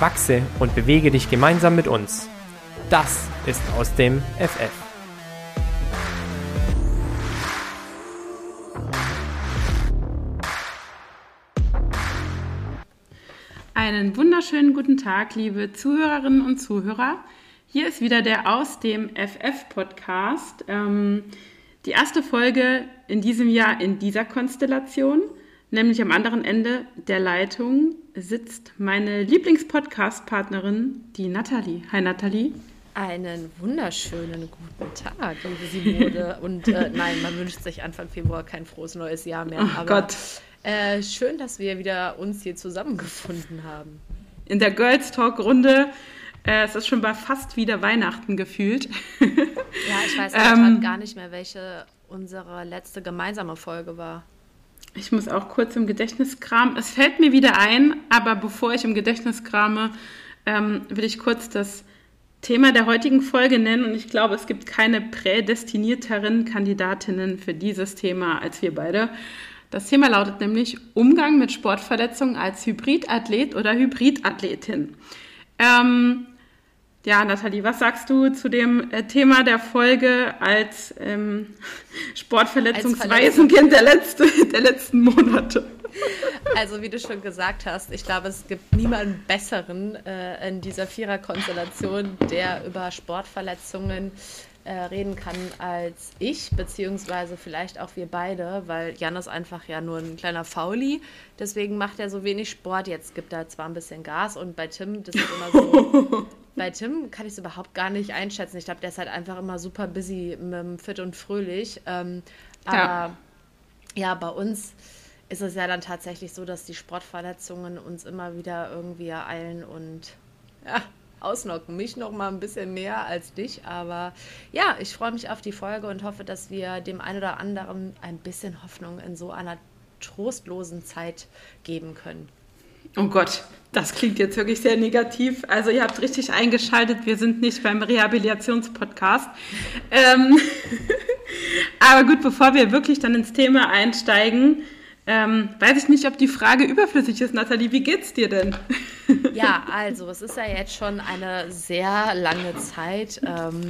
Wachse und bewege dich gemeinsam mit uns. Das ist aus dem FF. Einen wunderschönen guten Tag, liebe Zuhörerinnen und Zuhörer. Hier ist wieder der Aus dem FF-Podcast. Ähm, die erste Folge in diesem Jahr in dieser Konstellation, nämlich am anderen Ende der Leitung sitzt meine Lieblingspodcast-Partnerin, die Nathalie. Hi Nathalie. Einen wunderschönen guten Tag, liebe Simone. Und äh, nein, man wünscht sich Anfang Februar kein frohes neues Jahr mehr. Oh aber Gott. Äh, schön, dass wir wieder uns hier zusammengefunden haben. In der Girls Talk-Runde. Äh, es ist schon bei fast wieder Weihnachten gefühlt. ja, ich weiß ähm, gar nicht mehr, welche unsere letzte gemeinsame Folge war. Ich muss auch kurz im Gedächtnis kramen. Es fällt mir wieder ein, aber bevor ich im Gedächtnis krame, ähm, will ich kurz das Thema der heutigen Folge nennen. Und ich glaube, es gibt keine prädestinierteren Kandidatinnen für dieses Thema als wir beide. Das Thema lautet nämlich Umgang mit Sportverletzungen als Hybridathlet oder Hybridathletin. Ähm, ja, Nathalie, was sagst du zu dem äh, Thema der Folge als ähm, Sportverletzungswaisenkind der, letzte, der letzten Monate? Also, wie du schon gesagt hast, ich glaube, es gibt niemanden besseren äh, in dieser Viererkonstellation, der über Sportverletzungen äh, reden kann als ich, beziehungsweise vielleicht auch wir beide, weil Jan ist einfach ja nur ein kleiner Fauli, deswegen macht er so wenig Sport. Jetzt gibt er zwar ein bisschen Gas und bei Tim, das ist immer so. bei Tim kann ich es überhaupt gar nicht einschätzen. Ich glaube, der ist halt einfach immer super busy mit Fit und Fröhlich. Ähm, aber ja. ja, bei uns ist es ja dann tatsächlich so, dass die Sportverletzungen uns immer wieder irgendwie ereilen und ja, ausnocken. Mich noch mal ein bisschen mehr als dich, aber ja, ich freue mich auf die Folge und hoffe, dass wir dem einen oder anderen ein bisschen Hoffnung in so einer trostlosen Zeit geben können. Oh Gott, das klingt jetzt wirklich sehr negativ. Also ihr habt richtig eingeschaltet, wir sind nicht beim Rehabilitationspodcast. Ähm aber gut, bevor wir wirklich dann ins Thema einsteigen, ähm, weiß ich nicht, ob die Frage überflüssig ist, Nathalie. Wie geht's dir denn? Ja, also es ist ja jetzt schon eine sehr lange Zeit, ähm,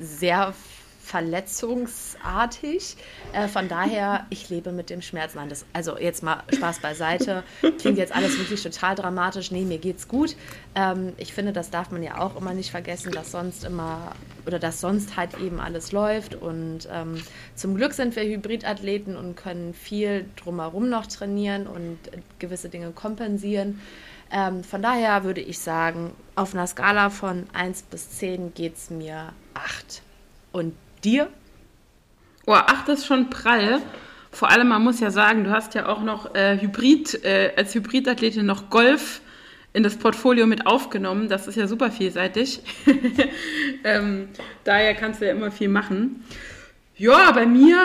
sehr verletzungsartig. Äh, von daher, ich lebe mit dem Schmerz. Nein, das, also jetzt mal Spaß beiseite. Klingt jetzt alles wirklich total dramatisch. Nee, mir geht's gut. Ähm, ich finde, das darf man ja auch immer nicht vergessen, dass sonst immer oder dass sonst halt eben alles läuft. Und ähm, zum Glück sind wir Hybridathleten und können viel drumherum noch trainieren und gewisse Dinge kompensieren. Ähm, von daher würde ich sagen, auf einer Skala von 1 bis 10 geht es mir 8. Und dir? Oh, 8 ist schon prall. Vor allem, man muss ja sagen, du hast ja auch noch äh, Hybrid, äh, als Hybridathletin noch Golf in das Portfolio mit aufgenommen. Das ist ja super vielseitig. ähm, daher kannst du ja immer viel machen. Ja, bei mir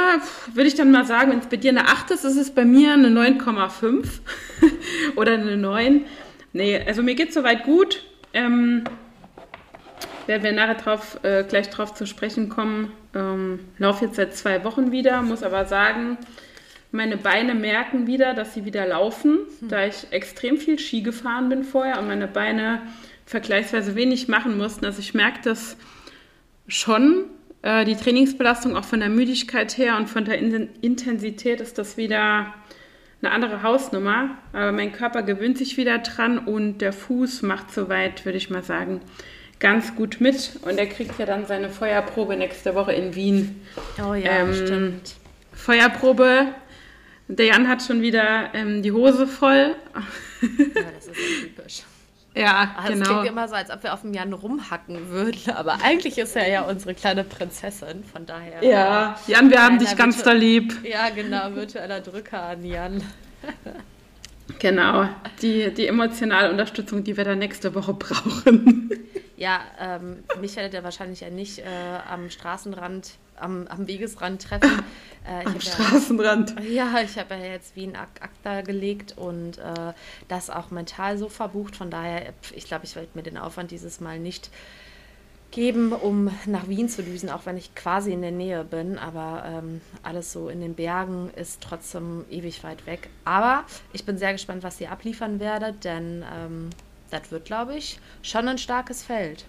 würde ich dann mal sagen, wenn es bei dir eine 8 ist, ist es bei mir eine 9,5 oder eine 9. Nee, also mir geht es soweit gut. Ähm, werden wir nachher drauf, äh, gleich drauf zu sprechen kommen. Ähm, laufe jetzt seit zwei Wochen wieder, muss aber sagen, meine Beine merken wieder, dass sie wieder laufen, hm. da ich extrem viel Ski gefahren bin vorher und meine Beine vergleichsweise wenig machen mussten. Also ich merke das schon, äh, die Trainingsbelastung auch von der Müdigkeit her und von der In Intensität ist das wieder eine andere Hausnummer. Aber mein Körper gewöhnt sich wieder dran und der Fuß macht soweit, würde ich mal sagen, ganz gut mit. Und er kriegt ja dann seine Feuerprobe nächste Woche in Wien. Oh ja, ähm, stimmt. Feuerprobe der Jan hat schon wieder ähm, die Hose voll. Ja, das ist ja typisch. Ja, also genau. Es klingt immer so, als ob wir auf dem Jan rumhacken würden, aber eigentlich ist er ja unsere kleine Prinzessin, von daher. Ja, Jan, wir haben dich ganz da lieb. Ja, genau, virtueller Drücker an Jan. Genau, die, die emotionale Unterstützung, die wir dann nächste Woche brauchen. Ja, ähm, mich werdet ihr wahrscheinlich ja nicht äh, am Straßenrand, am, am Wegesrand treffen. Äh, am Straßenrand. Ja, ja ich habe ja jetzt Wien Akta gelegt und äh, das auch mental so verbucht. Von daher, ich glaube, ich werde mir den Aufwand dieses Mal nicht geben, um nach Wien zu düsen, auch wenn ich quasi in der Nähe bin. Aber ähm, alles so in den Bergen ist trotzdem ewig weit weg. Aber ich bin sehr gespannt, was ihr abliefern werdet, denn ähm, das wird, glaube ich, schon ein starkes Feld.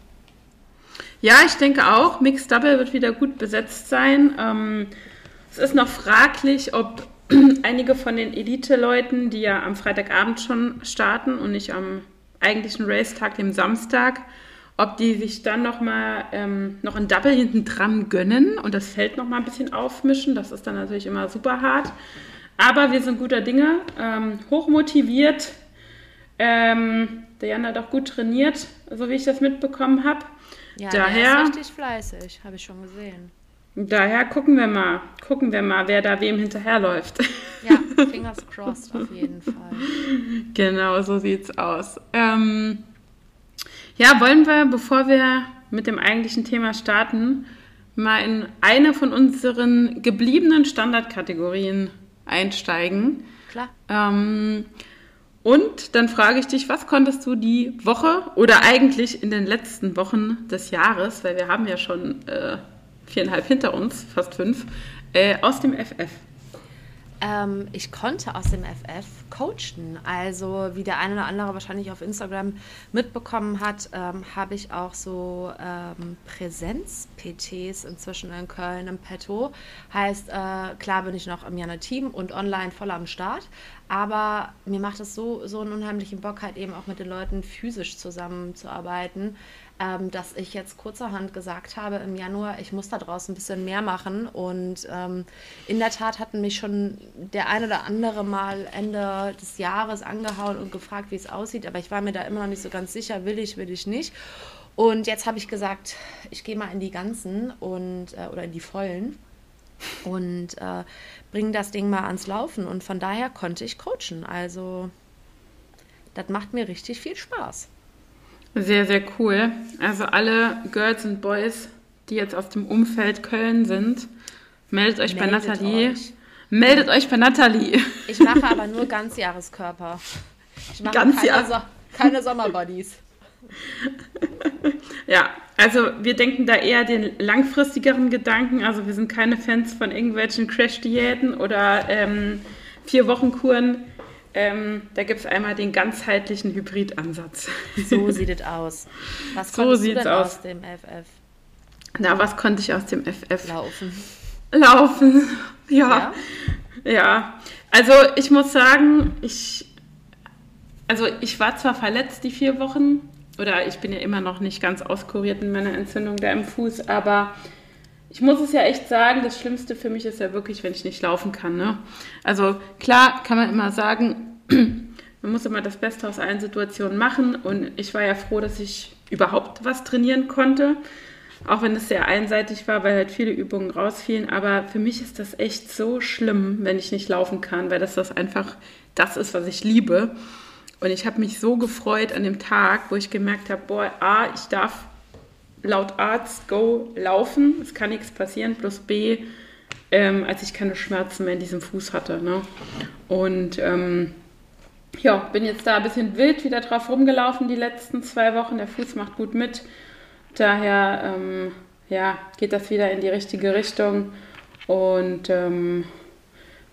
Ja, ich denke auch. Mixed Double wird wieder gut besetzt sein. Ähm, es ist noch fraglich, ob einige von den Elite-Leuten, die ja am Freitagabend schon starten und nicht am eigentlichen Racetag, dem Samstag, ob die sich dann noch mal ähm, noch ein Double hinten dran gönnen und das Feld noch mal ein bisschen aufmischen. Das ist dann natürlich immer super hart. Aber wir sind guter Dinge, ähm, hochmotiviert. Ähm, Diana hat auch gut trainiert, so wie ich das mitbekommen habe. Ja, daher, ist richtig fleißig, habe ich schon gesehen. Daher gucken wir mal, gucken wir mal, wer da wem hinterherläuft. Ja, fingers crossed auf jeden Fall. Genau, so sieht's aus. Ähm, ja, wollen wir, bevor wir mit dem eigentlichen Thema starten, mal in eine von unseren gebliebenen Standardkategorien einsteigen. Klar. Ähm, und dann frage ich dich, was konntest du die Woche oder eigentlich in den letzten Wochen des Jahres, weil wir haben ja schon äh, viereinhalb hinter uns, fast fünf, äh, aus dem FF? Ähm, ich konnte aus dem FF coachen. Also wie der eine oder andere wahrscheinlich auf Instagram mitbekommen hat, ähm, habe ich auch so ähm, Präsenz-PTs inzwischen in Köln im Petto. Heißt, äh, klar bin ich noch im Jana Team und online voll am Start. Aber mir macht es so, so einen unheimlichen Bock, halt eben auch mit den Leuten physisch zusammenzuarbeiten ähm, dass ich jetzt kurzerhand gesagt habe im Januar, ich muss da draußen ein bisschen mehr machen. Und ähm, in der Tat hatten mich schon der ein oder andere mal Ende des Jahres angehauen und gefragt, wie es aussieht. Aber ich war mir da immer noch nicht so ganz sicher, will ich, will ich nicht. Und jetzt habe ich gesagt, ich gehe mal in die ganzen und äh, oder in die vollen und äh, bringe das Ding mal ans Laufen. Und von daher konnte ich coachen. Also das macht mir richtig viel Spaß. Sehr, sehr cool. Also alle Girls und Boys, die jetzt aus dem Umfeld Köln sind, meldet euch meldet bei Nathalie. Euch. Meldet euch bei Nathalie. Ich mache aber nur Ganzjahreskörper. Ich mache Ganz keine, so keine Sommerbodies. ja, also wir denken da eher den langfristigeren Gedanken. Also wir sind keine Fans von irgendwelchen Crash-Diäten oder ähm, Vier-Wochen-Kuren. Ähm, da gibt es einmal den ganzheitlichen Hybridansatz. So sieht es aus. Was so sieht es aus. aus dem FF? Na, was konnte ich aus dem FF? Laufen. Laufen, ja. Ja. ja. Also ich muss sagen, ich, also ich war zwar verletzt die vier Wochen, oder ich bin ja immer noch nicht ganz auskuriert in meiner Entzündung da im Fuß, aber ich muss es ja echt sagen, das Schlimmste für mich ist ja wirklich, wenn ich nicht laufen kann. Ne? Also klar kann man immer sagen, man muss immer das Beste aus allen Situationen machen. Und ich war ja froh, dass ich überhaupt was trainieren konnte. Auch wenn es sehr einseitig war, weil halt viele Übungen rausfielen. Aber für mich ist das echt so schlimm, wenn ich nicht laufen kann, weil das, das einfach das ist, was ich liebe. Und ich habe mich so gefreut an dem Tag, wo ich gemerkt habe, boah, A, ich darf laut Arzt Go laufen, es kann nichts passieren, plus B, ähm, als ich keine Schmerzen mehr in diesem Fuß hatte. Ne? Und ähm, ja, bin jetzt da ein bisschen wild wieder drauf rumgelaufen die letzten zwei Wochen. Der Fuß macht gut mit. Daher ähm, ja, geht das wieder in die richtige Richtung und ähm,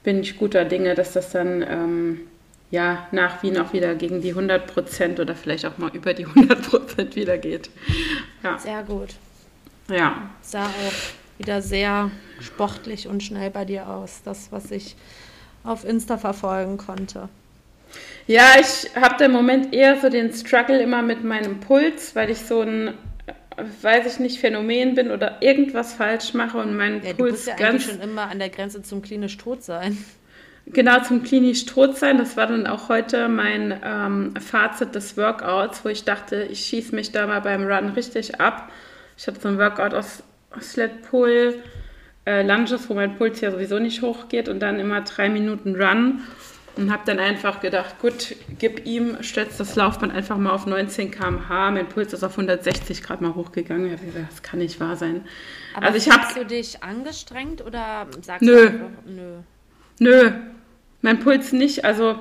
bin ich guter Dinge, dass das dann ähm, ja, nach Wien auch wieder gegen die 100 Prozent oder vielleicht auch mal über die 100 Prozent wieder geht. Ja. Sehr gut. Ja. Sah auch wieder sehr sportlich und schnell bei dir aus, das, was ich auf Insta verfolgen konnte. Ja, ich habe im Moment eher so den Struggle immer mit meinem Puls, weil ich so ein, weiß ich nicht, Phänomen bin oder irgendwas falsch mache und mein ja, Puls du bist ja ganz schon immer an der Grenze zum klinisch Todsein. Genau, zum klinisch tot sein. Das war dann auch heute mein ähm, Fazit des Workouts, wo ich dachte, ich schieße mich da mal beim Run richtig ab. Ich hatte so ein Workout aus, aus Sled Pull, äh, Lunges, wo mein Puls ja sowieso nicht hochgeht und dann immer drei Minuten Run. und habe dann einfach gedacht, gut, gib ihm, stellst das Laufband einfach mal auf 19 km/h. Mein Puls ist auf 160 Grad mal hochgegangen. Ich gesagt, das kann nicht wahr sein. Aber also ich habe du dich angestrengt oder sagst nö. du einfach, nö? Nö, mein Puls nicht. Also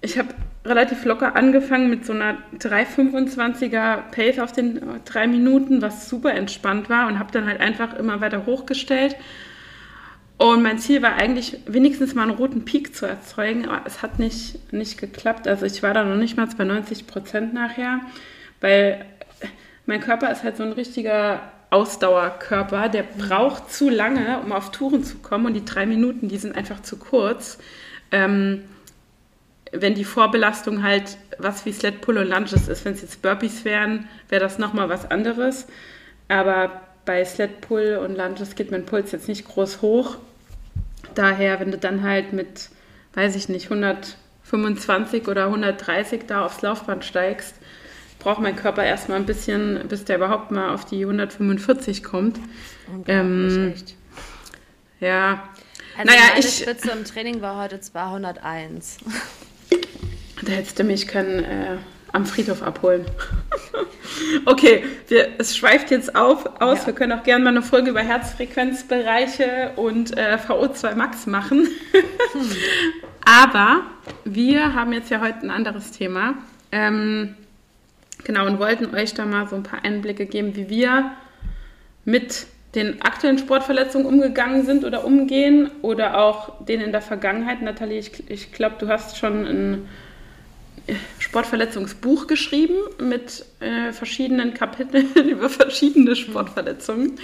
ich habe relativ locker angefangen mit so einer 3,25er Pace auf den drei Minuten, was super entspannt war und habe dann halt einfach immer weiter hochgestellt und mein Ziel war eigentlich, wenigstens mal einen roten Peak zu erzeugen, aber es hat nicht, nicht geklappt. Also ich war da noch nicht mal bei 90 Prozent nachher, weil mein Körper ist halt so ein richtiger Ausdauerkörper, der braucht zu lange, um auf Touren zu kommen und die drei Minuten, die sind einfach zu kurz. Ähm, wenn die Vorbelastung halt was wie Sled Pull und Lunges ist, wenn es jetzt Burpees wären, wäre das nochmal was anderes. Aber bei Sled Pull und Lunges geht mein Puls jetzt nicht groß hoch daher, wenn du dann halt mit, weiß ich nicht, 125 oder 130 da aufs Laufband steigst, braucht mein Körper erstmal ein bisschen, bis der überhaupt mal auf die 145 kommt. Ähm, echt. Ja. Also naja, meine ich, Spitze im Training war heute 201. Da hättest du mich können äh, am Friedhof abholen. okay, wir, es schweift jetzt auf, aus. Ja. Wir können auch gerne mal eine Folge über Herzfrequenzbereiche und äh, VO2 Max machen. hm. Aber wir haben jetzt ja heute ein anderes Thema. Ähm, genau, und wollten euch da mal so ein paar Einblicke geben, wie wir mit den aktuellen Sportverletzungen umgegangen sind oder umgehen oder auch denen in der Vergangenheit. Nathalie, ich, ich glaube, du hast schon ein Sportverletzungsbuch geschrieben mit äh, verschiedenen Kapiteln über verschiedene Sportverletzungen.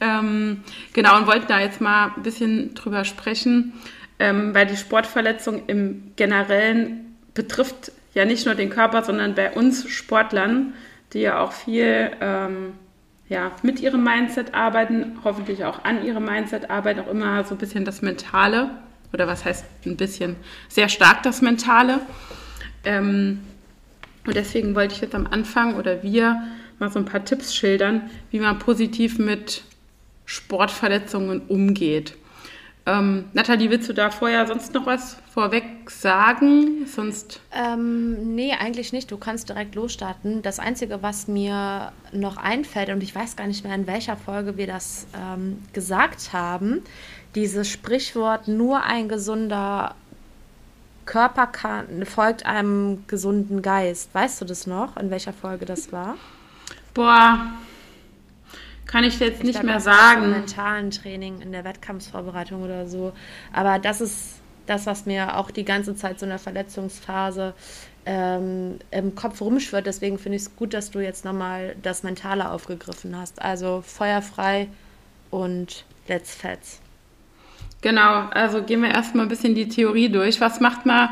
Ähm, genau, und wollten da jetzt mal ein bisschen drüber sprechen, ähm, weil die Sportverletzung im Generellen betrifft ja nicht nur den Körper, sondern bei uns Sportlern, die ja auch viel ähm, ja, mit ihrem Mindset arbeiten, hoffentlich auch an ihrem Mindset arbeiten, auch immer so ein bisschen das Mentale, oder was heißt ein bisschen, sehr stark das Mentale. Ähm, und deswegen wollte ich jetzt am Anfang oder wir mal so ein paar Tipps schildern, wie man positiv mit Sportverletzungen umgeht. Ähm, Nathalie, willst du da vorher sonst noch was vorweg sagen? Sonst. Ähm, nee, eigentlich nicht. Du kannst direkt losstarten. Das Einzige, was mir noch einfällt, und ich weiß gar nicht mehr, in welcher Folge wir das ähm, gesagt haben, dieses Sprichwort, nur ein gesunder Körper kann, folgt einem gesunden Geist. Weißt du das noch, in welcher Folge das war? Boah, kann ich jetzt ich nicht glaube, mehr sagen. Mentalen Training in der Wettkampfsvorbereitung oder so. Aber das ist das, was mir auch die ganze Zeit so in der Verletzungsphase ähm, im Kopf rumschwirrt. Deswegen finde ich es gut, dass du jetzt nochmal das Mentale aufgegriffen hast. Also feuerfrei und let's fetz. Genau, also gehen wir erstmal ein bisschen die Theorie durch. Was macht man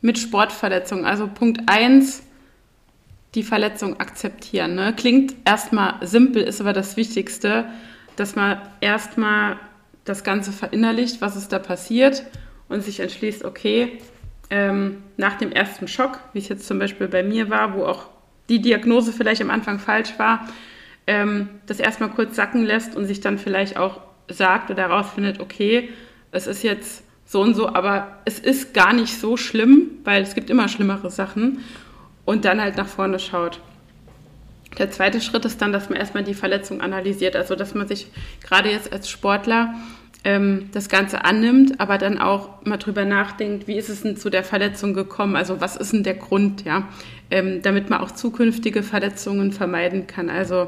mit Sportverletzungen? Also Punkt 1, die Verletzung akzeptieren. Ne? Klingt erstmal simpel, ist aber das Wichtigste, dass man erstmal das Ganze verinnerlicht, was ist da passiert und sich entschließt, okay, ähm, nach dem ersten Schock, wie es jetzt zum Beispiel bei mir war, wo auch die Diagnose vielleicht am Anfang falsch war, ähm, das erstmal kurz sacken lässt und sich dann vielleicht auch sagt oder herausfindet, okay, es ist jetzt so und so, aber es ist gar nicht so schlimm, weil es gibt immer schlimmere Sachen und dann halt nach vorne schaut. Der zweite Schritt ist dann, dass man erstmal die Verletzung analysiert, also dass man sich gerade jetzt als Sportler ähm, das Ganze annimmt, aber dann auch mal drüber nachdenkt, wie ist es denn zu der Verletzung gekommen, also was ist denn der Grund, ja, ähm, damit man auch zukünftige Verletzungen vermeiden kann. Also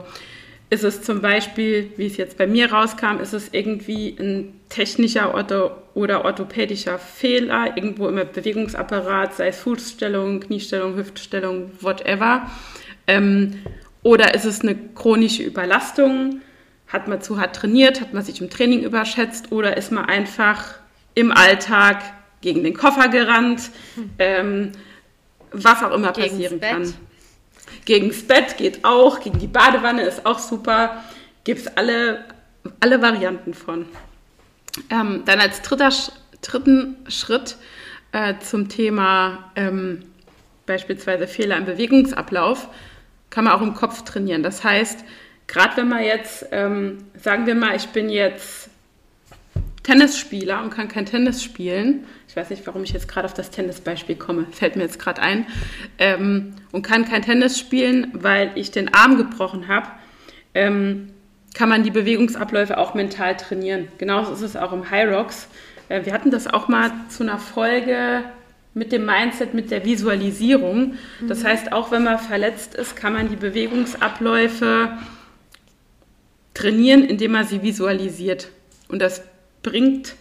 ist es zum Beispiel, wie es jetzt bei mir rauskam, ist es irgendwie ein technischer Ortho oder orthopädischer Fehler irgendwo im Bewegungsapparat, sei es Fußstellung, Kniestellung, Hüftstellung, whatever. Ähm, oder ist es eine chronische Überlastung? Hat man zu hart trainiert? Hat man sich im Training überschätzt? Oder ist man einfach im Alltag gegen den Koffer gerannt? Ähm, was auch immer Gegen's passieren kann. Gegens Bett geht auch, gegen die Badewanne ist auch super. Gibt es alle, alle Varianten von. Ähm, dann als dritter, dritten Schritt äh, zum Thema ähm, beispielsweise Fehler im Bewegungsablauf kann man auch im Kopf trainieren. Das heißt, gerade wenn man jetzt, ähm, sagen wir mal, ich bin jetzt Tennisspieler und kann kein Tennis spielen, ich weiß nicht, warum ich jetzt gerade auf das Tennisbeispiel komme, fällt mir jetzt gerade ein, ähm, und kann kein Tennis spielen, weil ich den Arm gebrochen habe, ähm, kann man die Bewegungsabläufe auch mental trainieren. Genauso ist es auch im High Rocks. Äh, wir hatten das auch mal zu einer Folge mit dem Mindset, mit der Visualisierung. Das mhm. heißt, auch wenn man verletzt ist, kann man die Bewegungsabläufe trainieren, indem man sie visualisiert. Und das bringt,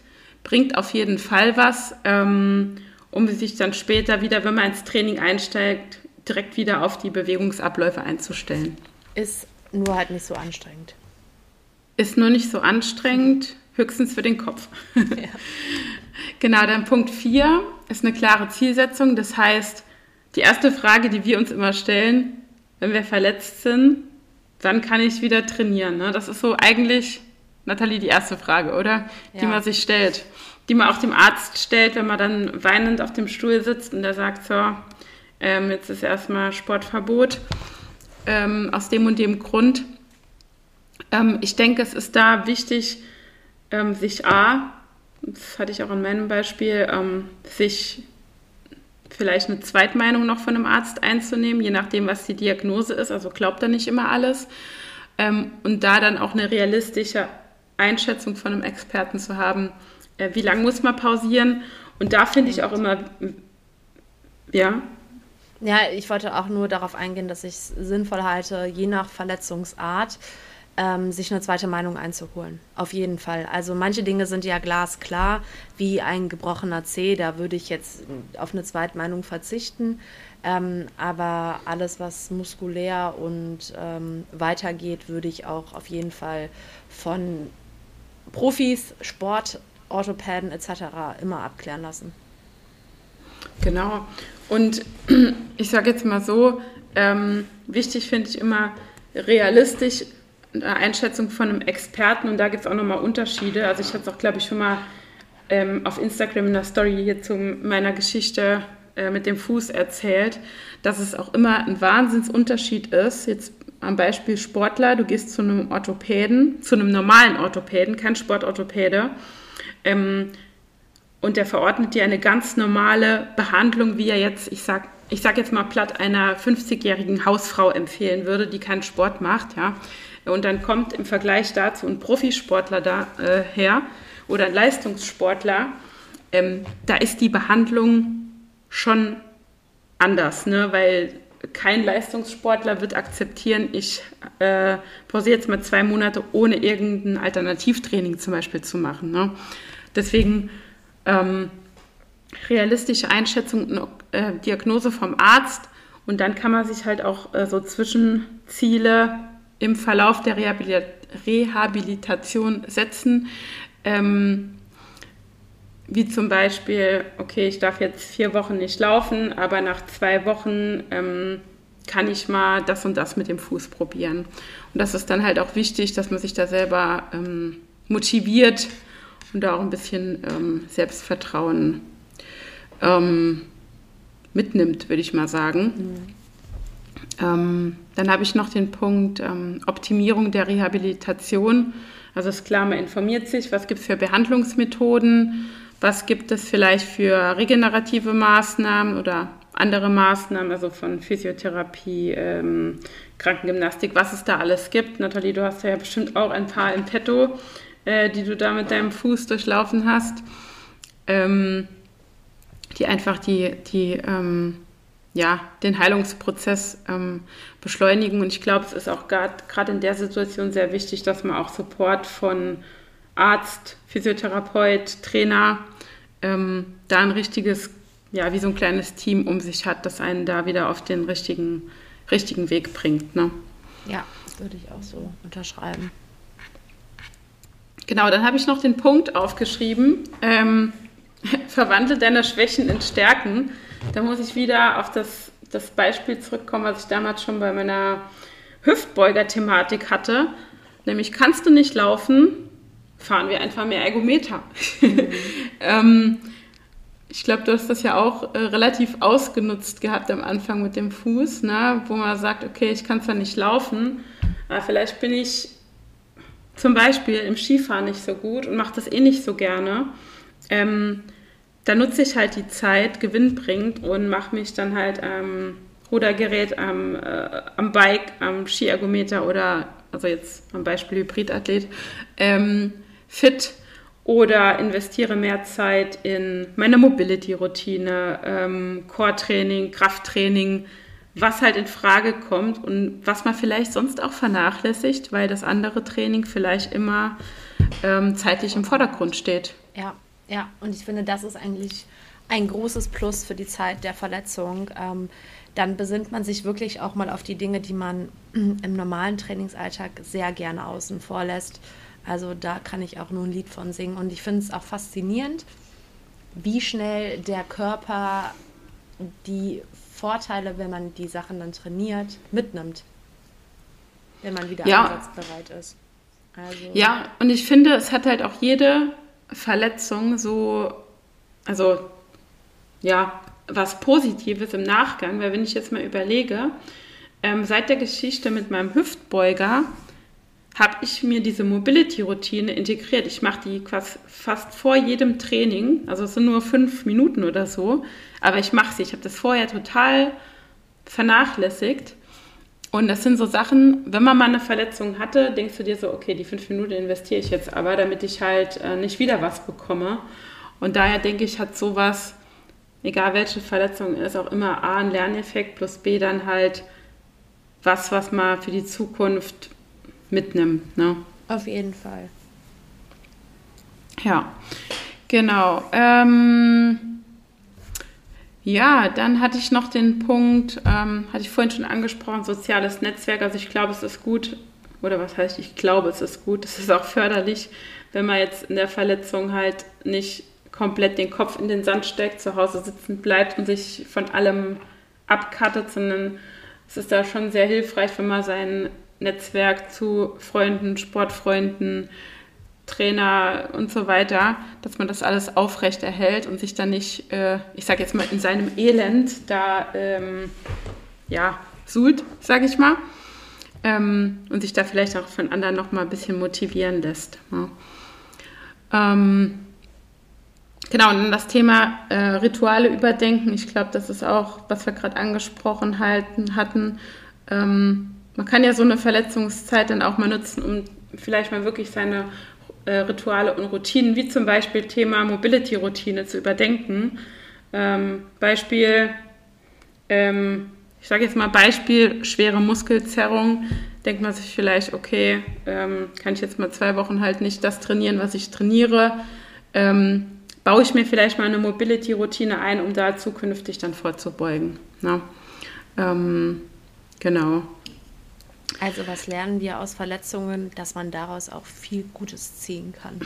bringt auf jeden Fall was, ähm, um sich dann später wieder, wenn man ins Training einsteigt, direkt wieder auf die Bewegungsabläufe einzustellen. Ist nur halt nicht so anstrengend. Ist nur nicht so anstrengend, höchstens für den Kopf. Ja. genau, dann Punkt 4 ist eine klare Zielsetzung. Das heißt, die erste Frage, die wir uns immer stellen, wenn wir verletzt sind, wann kann ich wieder trainieren? Ne? Das ist so eigentlich, Nathalie, die erste Frage, oder? Die ja. man sich stellt. Die man auch dem Arzt stellt, wenn man dann weinend auf dem Stuhl sitzt und der sagt, so, ähm, jetzt ist erstmal Sportverbot ähm, aus dem und dem Grund. Ähm, ich denke, es ist da wichtig, ähm, sich A, das hatte ich auch in meinem Beispiel, ähm, sich vielleicht eine Zweitmeinung noch von einem Arzt einzunehmen, je nachdem, was die Diagnose ist. Also glaubt er nicht immer alles. Ähm, und da dann auch eine realistische Einschätzung von einem Experten zu haben, äh, wie lange muss man pausieren. Und da finde ich auch immer, ja. Ja, ich wollte auch nur darauf eingehen, dass ich es sinnvoll halte, je nach Verletzungsart ähm, sich eine zweite Meinung einzuholen. Auf jeden Fall. Also manche Dinge sind ja glasklar, wie ein gebrochener Zeh, da würde ich jetzt auf eine Zweitmeinung verzichten. Ähm, aber alles, was muskulär und ähm, weitergeht, würde ich auch auf jeden Fall von Profis, Sport, Orthopäden etc. immer abklären lassen. Genau. Und ich sage jetzt mal so, ähm, wichtig finde ich immer realistisch Einschätzung von einem Experten und da gibt es auch nochmal Unterschiede. Also ich hatte es auch, glaube ich, schon mal ähm, auf Instagram in der Story hier zu meiner Geschichte äh, mit dem Fuß erzählt, dass es auch immer ein Wahnsinnsunterschied ist. Jetzt am Beispiel Sportler, du gehst zu einem Orthopäden, zu einem normalen Orthopäden, kein Sportorthopäde, ähm, und der verordnet dir eine ganz normale Behandlung, wie er jetzt, ich sag, ich sag jetzt mal platt, einer 50-jährigen Hausfrau empfehlen würde, die keinen Sport macht, ja. Und dann kommt im Vergleich dazu ein Profisportler daher äh, oder ein Leistungssportler. Ähm, da ist die Behandlung schon anders, ne? weil kein Leistungssportler wird akzeptieren, ich äh, pausiere jetzt mal zwei Monate, ohne irgendein Alternativtraining zum Beispiel zu machen. Ne? Deswegen ähm, realistische Einschätzung, äh, Diagnose vom Arzt und dann kann man sich halt auch äh, so Zwischenziele im Verlauf der Rehabilitation setzen. Ähm, wie zum Beispiel, okay, ich darf jetzt vier Wochen nicht laufen, aber nach zwei Wochen ähm, kann ich mal das und das mit dem Fuß probieren. Und das ist dann halt auch wichtig, dass man sich da selber ähm, motiviert und da auch ein bisschen ähm, Selbstvertrauen ähm, mitnimmt, würde ich mal sagen. Mhm. Ähm, dann habe ich noch den Punkt ähm, Optimierung der Rehabilitation. Also ist klar, man informiert sich, was gibt es für Behandlungsmethoden, was gibt es vielleicht für regenerative Maßnahmen oder andere Maßnahmen, also von Physiotherapie, ähm, Krankengymnastik, was es da alles gibt. Nathalie, du hast ja bestimmt auch ein paar im Petto, äh, die du da mit deinem Fuß durchlaufen hast, ähm, die einfach die, die ähm, ja, den Heilungsprozess ähm, beschleunigen. Und ich glaube, es ist auch gerade in der Situation sehr wichtig, dass man auch Support von Arzt, Physiotherapeut, Trainer, ähm, da ein richtiges, ja, wie so ein kleines Team um sich hat, das einen da wieder auf den richtigen, richtigen Weg bringt. Ne? Ja, würde ich auch so unterschreiben. Genau, dann habe ich noch den Punkt aufgeschrieben. Ähm, verwandle deine Schwächen in Stärken. Da muss ich wieder auf das, das Beispiel zurückkommen, was ich damals schon bei meiner Hüftbeuger-Thematik hatte. Nämlich, kannst du nicht laufen, fahren wir einfach mehr Ergometer. Mhm. ähm, ich glaube, du hast das ja auch äh, relativ ausgenutzt gehabt am Anfang mit dem Fuß, ne? wo man sagt, okay, ich kann zwar nicht laufen, aber vielleicht bin ich zum Beispiel im Skifahren nicht so gut und mache das eh nicht so gerne, ähm, da nutze ich halt die Zeit gewinnbringend und mache mich dann halt am Rudergerät, am, äh, am Bike, am Skiergometer oder, also jetzt am Beispiel Hybridathlet, ähm, fit oder investiere mehr Zeit in meine Mobility-Routine, ähm, Core-Training, Krafttraining, was halt in Frage kommt und was man vielleicht sonst auch vernachlässigt, weil das andere Training vielleicht immer ähm, zeitlich im Vordergrund steht. Ja, ja, und ich finde, das ist eigentlich ein großes Plus für die Zeit der Verletzung. Ähm, dann besinnt man sich wirklich auch mal auf die Dinge, die man im normalen Trainingsalltag sehr gerne außen vor lässt. Also da kann ich auch nur ein Lied von singen. Und ich finde es auch faszinierend, wie schnell der Körper die Vorteile, wenn man die Sachen dann trainiert, mitnimmt. Wenn man wieder ja. einsatzbereit ist. Also, ja, und ich finde, es hat halt auch jede Verletzung so, also ja, was Positives im Nachgang, weil wenn ich jetzt mal überlege, ähm, seit der Geschichte mit meinem Hüftbeuger habe ich mir diese Mobility-Routine integriert. Ich mache die fast, vor jedem Training, also es sind nur fünf Minuten oder so, aber ich mache sie. Ich habe das vorher total vernachlässigt. Und das sind so Sachen, wenn man mal eine Verletzung hatte, denkst du dir so, okay, die fünf Minuten investiere ich jetzt aber, damit ich halt äh, nicht wieder was bekomme. Und daher denke ich, hat sowas, egal welche Verletzung ist, auch immer A, einen Lerneffekt plus B dann halt was, was man für die Zukunft mitnimmt. Ne? Auf jeden Fall. Ja, genau. Ähm, ja, dann hatte ich noch den Punkt, ähm, hatte ich vorhin schon angesprochen, soziales Netzwerk. Also ich glaube, es ist gut, oder was heißt, ich glaube, es ist gut, es ist auch förderlich, wenn man jetzt in der Verletzung halt nicht komplett den Kopf in den Sand steckt, zu Hause sitzen bleibt und sich von allem abkattet, sondern es ist da schon sehr hilfreich, wenn man sein Netzwerk zu Freunden, Sportfreunden, Trainer und so weiter, dass man das alles aufrecht erhält und sich dann nicht, äh, ich sage jetzt mal, in seinem Elend da ähm, ja, suhlt, sage ich mal. Ähm, und sich da vielleicht auch von anderen noch mal ein bisschen motivieren lässt. Ja. Ähm, genau, und dann das Thema äh, Rituale überdenken. Ich glaube, das ist auch, was wir gerade angesprochen halten, hatten. Ähm, man kann ja so eine Verletzungszeit dann auch mal nutzen, um vielleicht mal wirklich seine äh, Rituale und Routinen, wie zum Beispiel Thema Mobility-Routine zu überdenken. Ähm, Beispiel, ähm, ich sage jetzt mal Beispiel, schwere Muskelzerrung. Denkt man sich vielleicht, okay, ähm, kann ich jetzt mal zwei Wochen halt nicht das trainieren, was ich trainiere. Ähm, baue ich mir vielleicht mal eine Mobility-Routine ein, um da zukünftig dann vorzubeugen. Ne? Ähm, genau. Also was lernen wir aus Verletzungen, dass man daraus auch viel Gutes ziehen kann.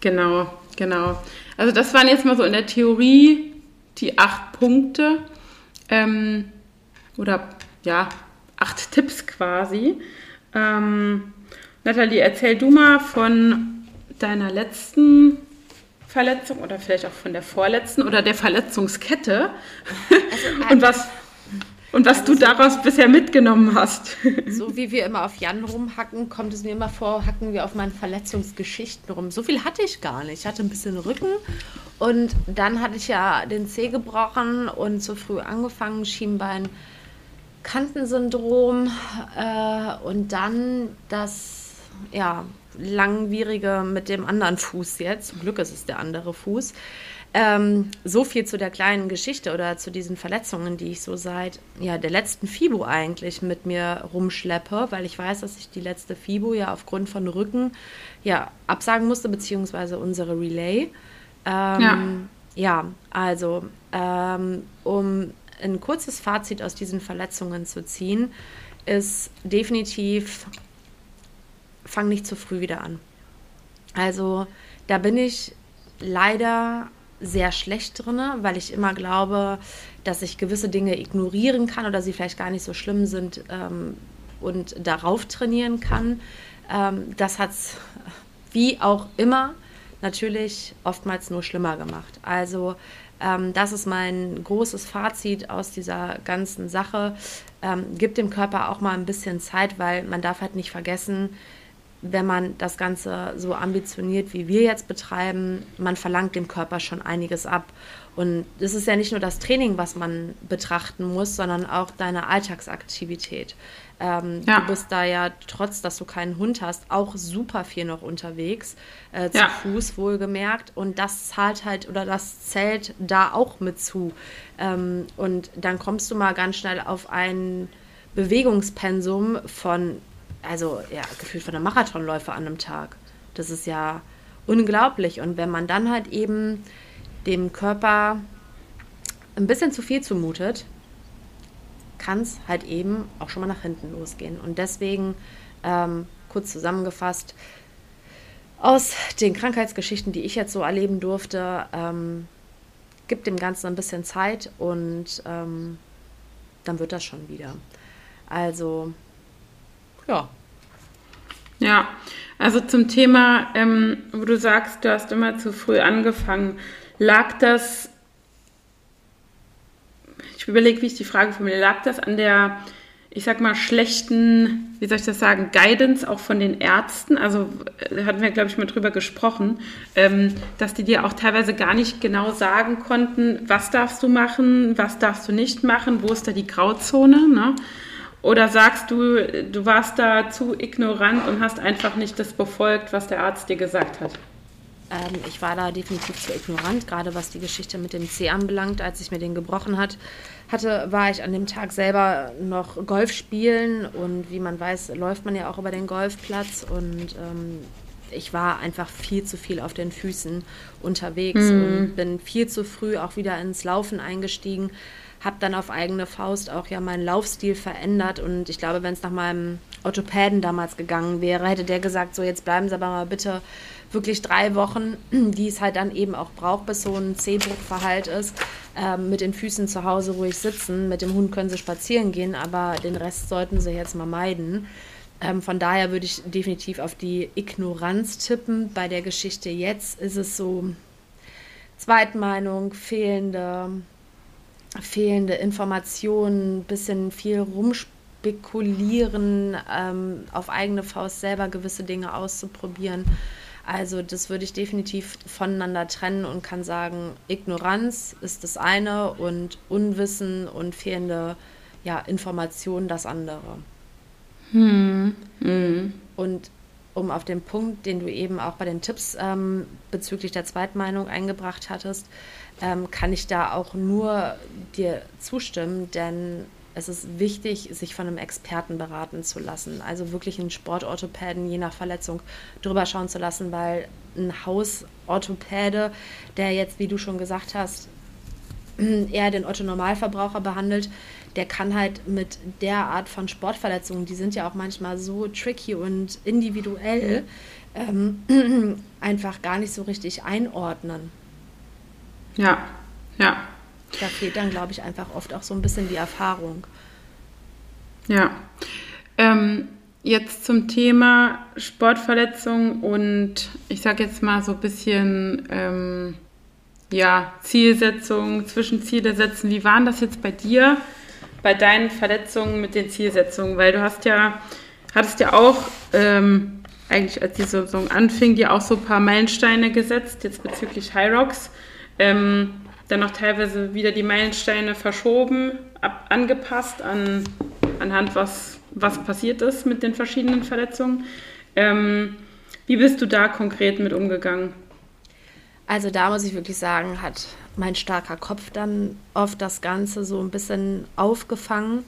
Genau, genau. Also das waren jetzt mal so in der Theorie die acht Punkte ähm, oder ja, acht Tipps quasi. Ähm, Nathalie, erzähl du mal von deiner letzten Verletzung oder vielleicht auch von der vorletzten oder der Verletzungskette also, und was und was also du daraus bisher mitgenommen hast. So wie wir immer auf Jan rumhacken, kommt es mir immer vor, hacken wir auf meinen Verletzungsgeschichten rum. So viel hatte ich gar nicht. Ich hatte ein bisschen Rücken und dann hatte ich ja den Zeh gebrochen und zu früh angefangen, Schienbein. Kantensyndrom äh, und dann das ja, langwierige mit dem anderen Fuß jetzt. Zum Glück ist es der andere Fuß. Ähm, so viel zu der kleinen Geschichte oder zu diesen Verletzungen, die ich so seit ja, der letzten FIBO eigentlich mit mir rumschleppe, weil ich weiß, dass ich die letzte FIBO ja aufgrund von Rücken ja absagen musste, beziehungsweise unsere Relay. Ähm, ja. ja, also ähm, um ein kurzes Fazit aus diesen Verletzungen zu ziehen, ist definitiv, fang nicht zu früh wieder an. Also da bin ich leider sehr schlecht drin, weil ich immer glaube, dass ich gewisse Dinge ignorieren kann oder sie vielleicht gar nicht so schlimm sind ähm, und darauf trainieren kann. Ähm, das hat es wie auch immer natürlich oftmals nur schlimmer gemacht. Also ähm, das ist mein großes Fazit aus dieser ganzen Sache. Ähm, gibt dem Körper auch mal ein bisschen Zeit, weil man darf halt nicht vergessen, wenn man das Ganze so ambitioniert, wie wir jetzt betreiben, man verlangt dem Körper schon einiges ab. Und es ist ja nicht nur das Training, was man betrachten muss, sondern auch deine Alltagsaktivität. Ähm, ja. Du bist da ja, trotz dass du keinen Hund hast, auch super viel noch unterwegs, äh, zu ja. Fuß wohlgemerkt. Und das zahlt halt oder das zählt da auch mit zu. Ähm, und dann kommst du mal ganz schnell auf ein Bewegungspensum von, also ja, gefühlt von einem Marathonläufer an einem Tag. Das ist ja unglaublich. Und wenn man dann halt eben dem Körper ein bisschen zu viel zumutet, kann es halt eben auch schon mal nach hinten losgehen. Und deswegen, ähm, kurz zusammengefasst, aus den Krankheitsgeschichten, die ich jetzt so erleben durfte, ähm, gibt dem Ganzen ein bisschen Zeit und ähm, dann wird das schon wieder. Also, ja. Ja, also zum Thema, ähm, wo du sagst, du hast immer zu früh angefangen, lag das ich überlege, wie ich die Frage formuliere. Lag das an der, ich sag mal, schlechten, wie soll ich das sagen, Guidance auch von den Ärzten? Also äh, hatten wir, glaube ich, mal drüber gesprochen, ähm, dass die dir auch teilweise gar nicht genau sagen konnten, was darfst du machen, was darfst du nicht machen, wo ist da die Grauzone, ne? Oder sagst du, du warst da zu ignorant und hast einfach nicht das befolgt, was der Arzt dir gesagt hat? Ähm, ich war da definitiv zu ignorant, gerade was die Geschichte mit dem C anbelangt. Als ich mir den gebrochen hat, hatte, war ich an dem Tag selber noch Golf spielen und wie man weiß, läuft man ja auch über den Golfplatz und ähm, ich war einfach viel zu viel auf den Füßen unterwegs mhm. und bin viel zu früh auch wieder ins Laufen eingestiegen. Habe dann auf eigene Faust auch ja meinen Laufstil verändert und ich glaube, wenn es nach meinem Orthopäden damals gegangen wäre, hätte der gesagt, so jetzt bleiben Sie aber mal bitte wirklich drei Wochen, die es halt dann eben auch braucht, bis so ein Zehbruchverhalt ist, ähm, mit den Füßen zu Hause ruhig sitzen. Mit dem Hund können sie spazieren gehen, aber den Rest sollten sie jetzt mal meiden. Ähm, von daher würde ich definitiv auf die Ignoranz tippen. Bei der Geschichte jetzt ist es so Zweitmeinung, fehlende, fehlende Informationen, bisschen viel rumspekulieren, ähm, auf eigene Faust selber gewisse Dinge auszuprobieren. Also das würde ich definitiv voneinander trennen und kann sagen, Ignoranz ist das eine und Unwissen und fehlende ja, Information das andere. Hm. Hm. Und um auf den Punkt, den du eben auch bei den Tipps ähm, bezüglich der Zweitmeinung eingebracht hattest, ähm, kann ich da auch nur dir zustimmen, denn es ist wichtig, sich von einem Experten beraten zu lassen. Also wirklich einen Sportorthopäden je nach Verletzung drüber schauen zu lassen, weil ein Hausorthopäde, der jetzt, wie du schon gesagt hast, eher den Otto-Normalverbraucher behandelt, der kann halt mit der Art von Sportverletzungen, die sind ja auch manchmal so tricky und individuell, ähm, einfach gar nicht so richtig einordnen. Ja, ja. Da fehlt dann, glaube ich, einfach oft auch so ein bisschen die Erfahrung. Ja. Ähm, jetzt zum Thema Sportverletzung und ich sage jetzt mal so ein bisschen ähm, ja, Zielsetzung, Zwischenziele setzen. Wie waren das jetzt bei dir, bei deinen Verletzungen mit den Zielsetzungen? Weil du hast ja, hattest ja auch ähm, eigentlich als die Saison anfing, dir auch so ein paar Meilensteine gesetzt, jetzt bezüglich High Rocks. Ähm, dann noch teilweise wieder die Meilensteine verschoben, ab, angepasst an, anhand was, was passiert ist mit den verschiedenen Verletzungen. Ähm, wie bist du da konkret mit umgegangen? Also da muss ich wirklich sagen, hat mein starker Kopf dann oft das Ganze so ein bisschen aufgefangen.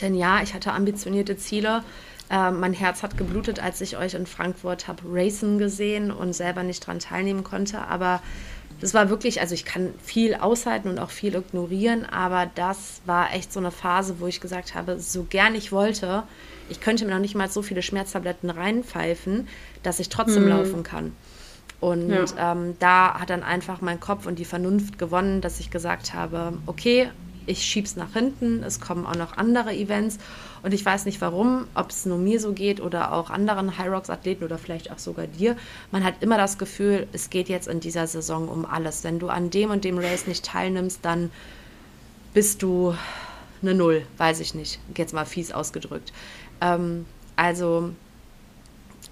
Denn ja, ich hatte ambitionierte Ziele. Äh, mein Herz hat geblutet, als ich euch in Frankfurt habe racen gesehen und selber nicht daran teilnehmen konnte. Aber das war wirklich, also ich kann viel aushalten und auch viel ignorieren, aber das war echt so eine Phase, wo ich gesagt habe, so gern ich wollte, ich könnte mir noch nicht mal so viele Schmerztabletten reinpfeifen, dass ich trotzdem mhm. laufen kann. Und ja. ähm, da hat dann einfach mein Kopf und die Vernunft gewonnen, dass ich gesagt habe, okay, ich schieb's nach hinten, es kommen auch noch andere Events und ich weiß nicht warum, ob es nur mir so geht oder auch anderen High Rocks Athleten oder vielleicht auch sogar dir. Man hat immer das Gefühl, es geht jetzt in dieser Saison um alles. Wenn du an dem und dem Race nicht teilnimmst, dann bist du eine Null, weiß ich nicht. Jetzt mal fies ausgedrückt. Ähm, also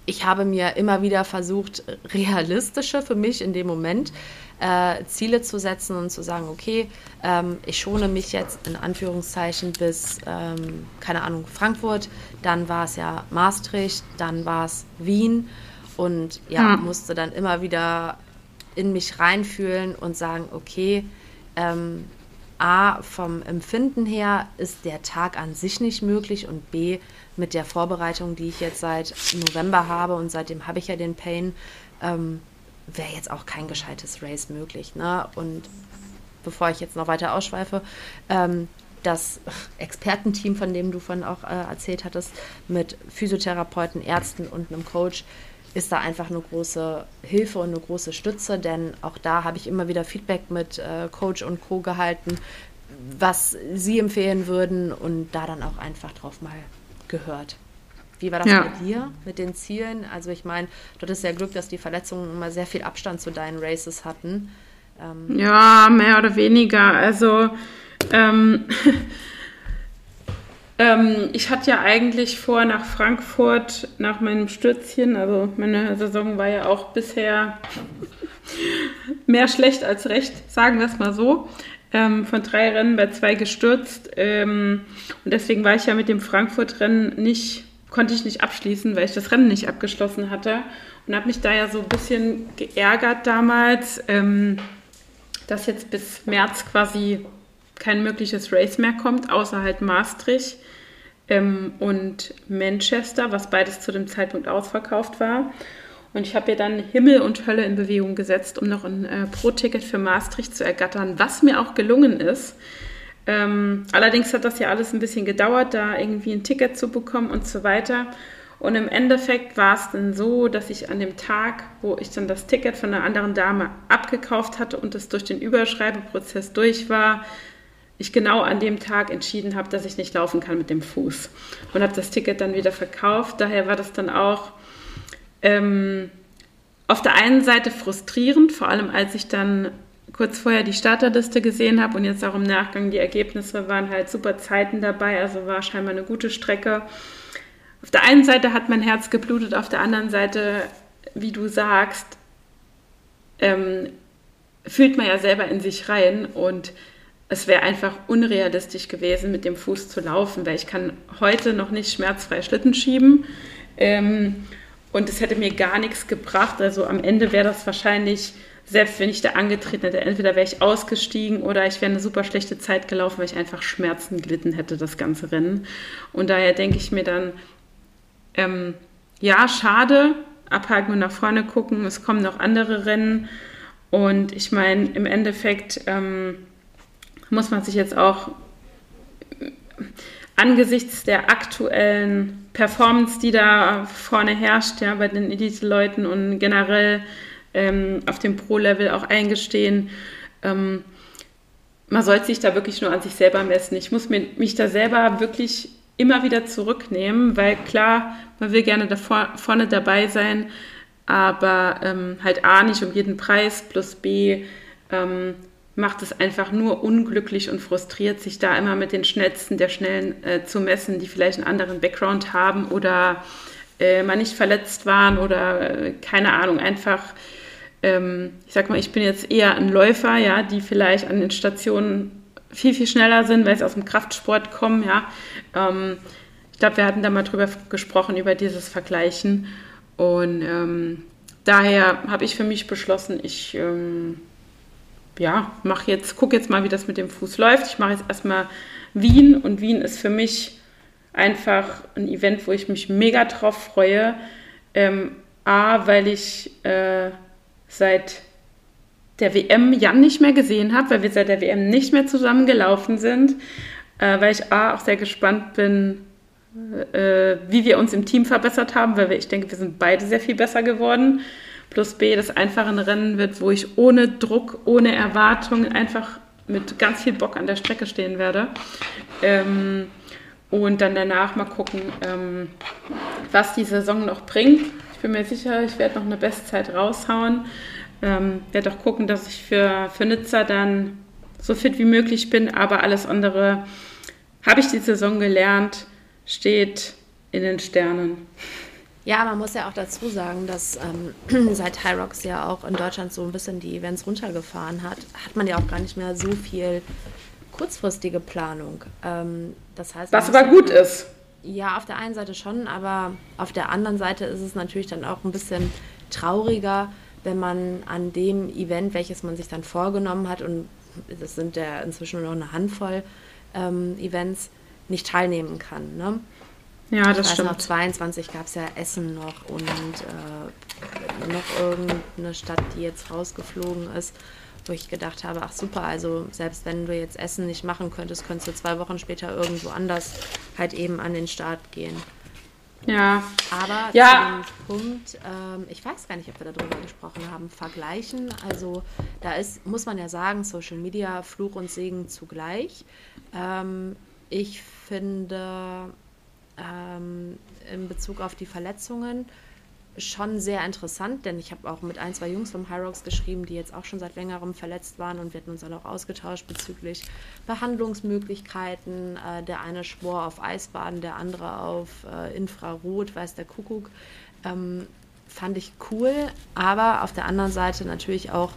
ich habe mir immer wieder versucht, realistische für mich in dem Moment äh, Ziele zu setzen und zu sagen, okay, ähm, ich schone mich jetzt in Anführungszeichen bis, ähm, keine Ahnung, Frankfurt, dann war es ja Maastricht, dann war es Wien und ja, hm. musste dann immer wieder in mich reinfühlen und sagen, okay, ähm, A, vom Empfinden her ist der Tag an sich nicht möglich und B, mit der Vorbereitung, die ich jetzt seit November habe und seitdem habe ich ja den Pain, ähm, wäre jetzt auch kein gescheites Race möglich. Ne? Und bevor ich jetzt noch weiter ausschweife, ähm, das Expertenteam, von dem du von auch äh, erzählt hattest, mit Physiotherapeuten, Ärzten und einem Coach, ist da einfach eine große Hilfe und eine große Stütze, denn auch da habe ich immer wieder Feedback mit äh, Coach und Co. gehalten, was sie empfehlen würden und da dann auch einfach drauf mal gehört. Wie war das ja. bei dir mit den Zielen? Also ich meine, du hattest ja Glück, dass die Verletzungen immer sehr viel Abstand zu deinen Races hatten. Ähm ja, mehr oder weniger. Also ähm, ähm, ich hatte ja eigentlich vor, nach Frankfurt, nach meinem Stürzchen, also meine Saison war ja auch bisher mehr schlecht als recht, sagen wir es mal so. Ähm, von drei Rennen bei zwei gestürzt. Ähm, und deswegen war ich ja mit dem Frankfurt-Rennen nicht, konnte ich nicht abschließen, weil ich das Rennen nicht abgeschlossen hatte. Und habe mich da ja so ein bisschen geärgert damals, ähm, dass jetzt bis März quasi kein mögliches Race mehr kommt, außer halt Maastricht ähm, und Manchester, was beides zu dem Zeitpunkt ausverkauft war. Und ich habe ja dann Himmel und Hölle in Bewegung gesetzt, um noch ein äh, Pro-Ticket für Maastricht zu ergattern, was mir auch gelungen ist. Ähm, allerdings hat das ja alles ein bisschen gedauert, da irgendwie ein Ticket zu bekommen und so weiter. Und im Endeffekt war es dann so, dass ich an dem Tag, wo ich dann das Ticket von einer anderen Dame abgekauft hatte und es durch den Überschreibeprozess durch war, ich genau an dem Tag entschieden habe, dass ich nicht laufen kann mit dem Fuß. Und habe das Ticket dann wieder verkauft. Daher war das dann auch ähm, auf der einen Seite frustrierend, vor allem als ich dann kurz vorher die Starterliste gesehen habe und jetzt auch im Nachgang die Ergebnisse waren halt super Zeiten dabei, also war scheinbar eine gute Strecke. Auf der einen Seite hat mein Herz geblutet, auf der anderen Seite, wie du sagst, ähm, fühlt man ja selber in sich rein und es wäre einfach unrealistisch gewesen, mit dem Fuß zu laufen, weil ich kann heute noch nicht schmerzfrei Schlitten schieben. Ähm, und es hätte mir gar nichts gebracht. Also am Ende wäre das wahrscheinlich, selbst wenn ich da angetreten hätte, entweder wäre ich ausgestiegen oder ich wäre eine super schlechte Zeit gelaufen, weil ich einfach Schmerzen gelitten hätte, das ganze Rennen. Und daher denke ich mir dann, ähm, ja, schade, abhaken und nach vorne gucken. Es kommen noch andere Rennen. Und ich meine, im Endeffekt ähm, muss man sich jetzt auch angesichts der aktuellen Performance, die da vorne herrscht, ja, bei den Elite-Leuten und generell ähm, auf dem Pro-Level auch eingestehen, ähm, man sollte sich da wirklich nur an sich selber messen. Ich muss mir, mich da selber wirklich immer wieder zurücknehmen, weil klar, man will gerne da vorne dabei sein, aber ähm, halt A nicht um jeden Preis, plus B ähm, macht es einfach nur unglücklich und frustriert, sich da immer mit den Schnellsten der Schnellen äh, zu messen, die vielleicht einen anderen Background haben oder äh, mal nicht verletzt waren oder äh, keine Ahnung, einfach, ähm, ich sag mal, ich bin jetzt eher ein Läufer, ja, die vielleicht an den Stationen viel, viel schneller sind, weil sie aus dem Kraftsport kommen, ja. Ähm, ich glaube, wir hatten da mal drüber gesprochen, über dieses Vergleichen und ähm, daher habe ich für mich beschlossen, ich ähm, ja, mach jetzt, guck jetzt mal, wie das mit dem Fuß läuft. Ich mache jetzt erstmal Wien und Wien ist für mich einfach ein Event, wo ich mich mega drauf freue. Ähm, A, weil ich äh, seit der WM Jan nicht mehr gesehen habe, weil wir seit der WM nicht mehr zusammen gelaufen sind, äh, weil ich A, auch sehr gespannt bin, äh, wie wir uns im Team verbessert haben, weil wir, ich denke, wir sind beide sehr viel besser geworden plus B, das einfach ein Rennen wird, wo ich ohne Druck, ohne Erwartung einfach mit ganz viel Bock an der Strecke stehen werde. Ähm, und dann danach mal gucken, ähm, was die Saison noch bringt. Ich bin mir sicher, ich werde noch eine Bestzeit raushauen. Ähm, werde auch gucken, dass ich für, für Nizza dann so fit wie möglich bin, aber alles andere habe ich die Saison gelernt, steht in den Sternen. Ja, man muss ja auch dazu sagen, dass ähm, seit Hyrox ja auch in Deutschland so ein bisschen die Events runtergefahren hat, hat man ja auch gar nicht mehr so viel kurzfristige Planung. Ähm, das heißt, was aber gut ist. Ja, auf der einen Seite schon, aber auf der anderen Seite ist es natürlich dann auch ein bisschen trauriger, wenn man an dem Event, welches man sich dann vorgenommen hat, und das sind ja inzwischen nur noch eine Handvoll ähm, Events, nicht teilnehmen kann. Ne? Ja, das ich weiß stimmt. Noch 22 gab es ja Essen noch und äh, noch irgendeine Stadt, die jetzt rausgeflogen ist, wo ich gedacht habe, ach super, also selbst wenn du jetzt Essen nicht machen könntest, könntest du zwei Wochen später irgendwo anders halt eben an den Start gehen. Ja. Aber ja. zu dem Punkt, ähm, ich weiß gar nicht, ob wir darüber gesprochen haben, vergleichen. Also da ist, muss man ja sagen, Social Media, Fluch und Segen zugleich. Ähm, ich finde ähm, in Bezug auf die Verletzungen schon sehr interessant, denn ich habe auch mit ein, zwei Jungs vom Hyrox geschrieben, die jetzt auch schon seit längerem verletzt waren und wir hatten uns dann auch ausgetauscht bezüglich Behandlungsmöglichkeiten. Äh, der eine schwor auf Eisbaden, der andere auf äh, Infrarot, weiß der Kuckuck. Ähm, fand ich cool, aber auf der anderen Seite natürlich auch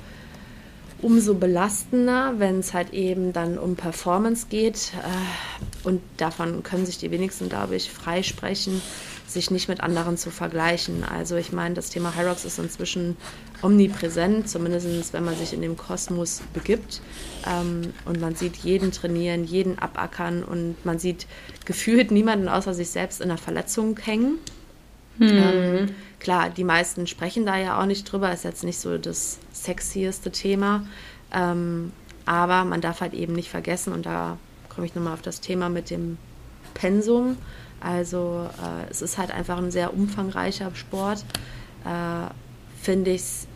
umso belastender, wenn es halt eben dann um Performance geht. Äh, und davon können sich die wenigsten, glaube ich, freisprechen, sich nicht mit anderen zu vergleichen. Also ich meine, das Thema Hyrox ist inzwischen omnipräsent, zumindest wenn man sich in dem Kosmos begibt. Ähm, und man sieht jeden trainieren, jeden abackern und man sieht gefühlt niemanden außer sich selbst in der Verletzung hängen. Hm. Ähm, klar, die meisten sprechen da ja auch nicht drüber, ist jetzt nicht so das sexieste Thema. Ähm, aber man darf halt eben nicht vergessen, und da komme ich nochmal auf das Thema mit dem Pensum. Also äh, es ist halt einfach ein sehr umfangreicher Sport. Äh, Finde ich es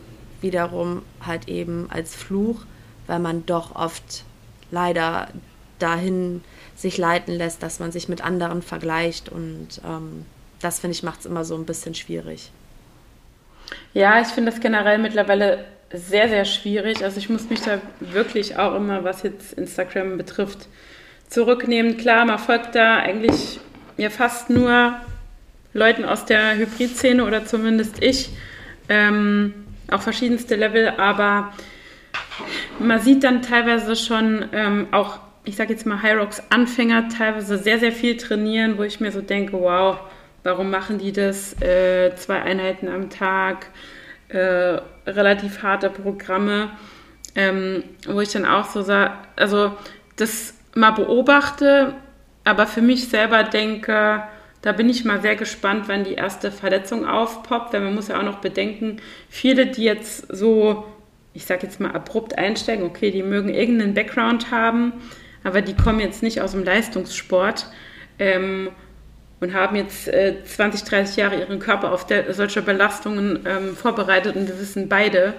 wiederum halt eben als Fluch, weil man doch oft leider dahin sich leiten lässt, dass man sich mit anderen vergleicht und ähm, das finde ich macht es immer so ein bisschen schwierig. Ja, ich finde das generell mittlerweile sehr, sehr schwierig. Also ich muss mich da wirklich auch immer, was jetzt Instagram betrifft, zurücknehmen. Klar, man folgt da eigentlich ja fast nur Leuten aus der Hybrid-Szene oder zumindest ich. Ähm, auch verschiedenste Level, aber man sieht dann teilweise schon ähm, auch, ich sage jetzt mal, Hyrox-Anfänger teilweise sehr, sehr viel trainieren, wo ich mir so denke, wow, warum machen die das? Äh, zwei Einheiten am Tag, äh, relativ harte Programme, ähm, wo ich dann auch so sage, also das mal beobachte, aber für mich selber denke, da bin ich mal sehr gespannt, wann die erste Verletzung aufpoppt, weil man muss ja auch noch bedenken, viele, die jetzt so, ich sag jetzt mal abrupt einsteigen, okay, die mögen irgendeinen Background haben, aber die kommen jetzt nicht aus dem Leistungssport. Ähm, und haben jetzt äh, 20, 30 Jahre ihren Körper auf der, solche Belastungen ähm, vorbereitet und wir wissen beide,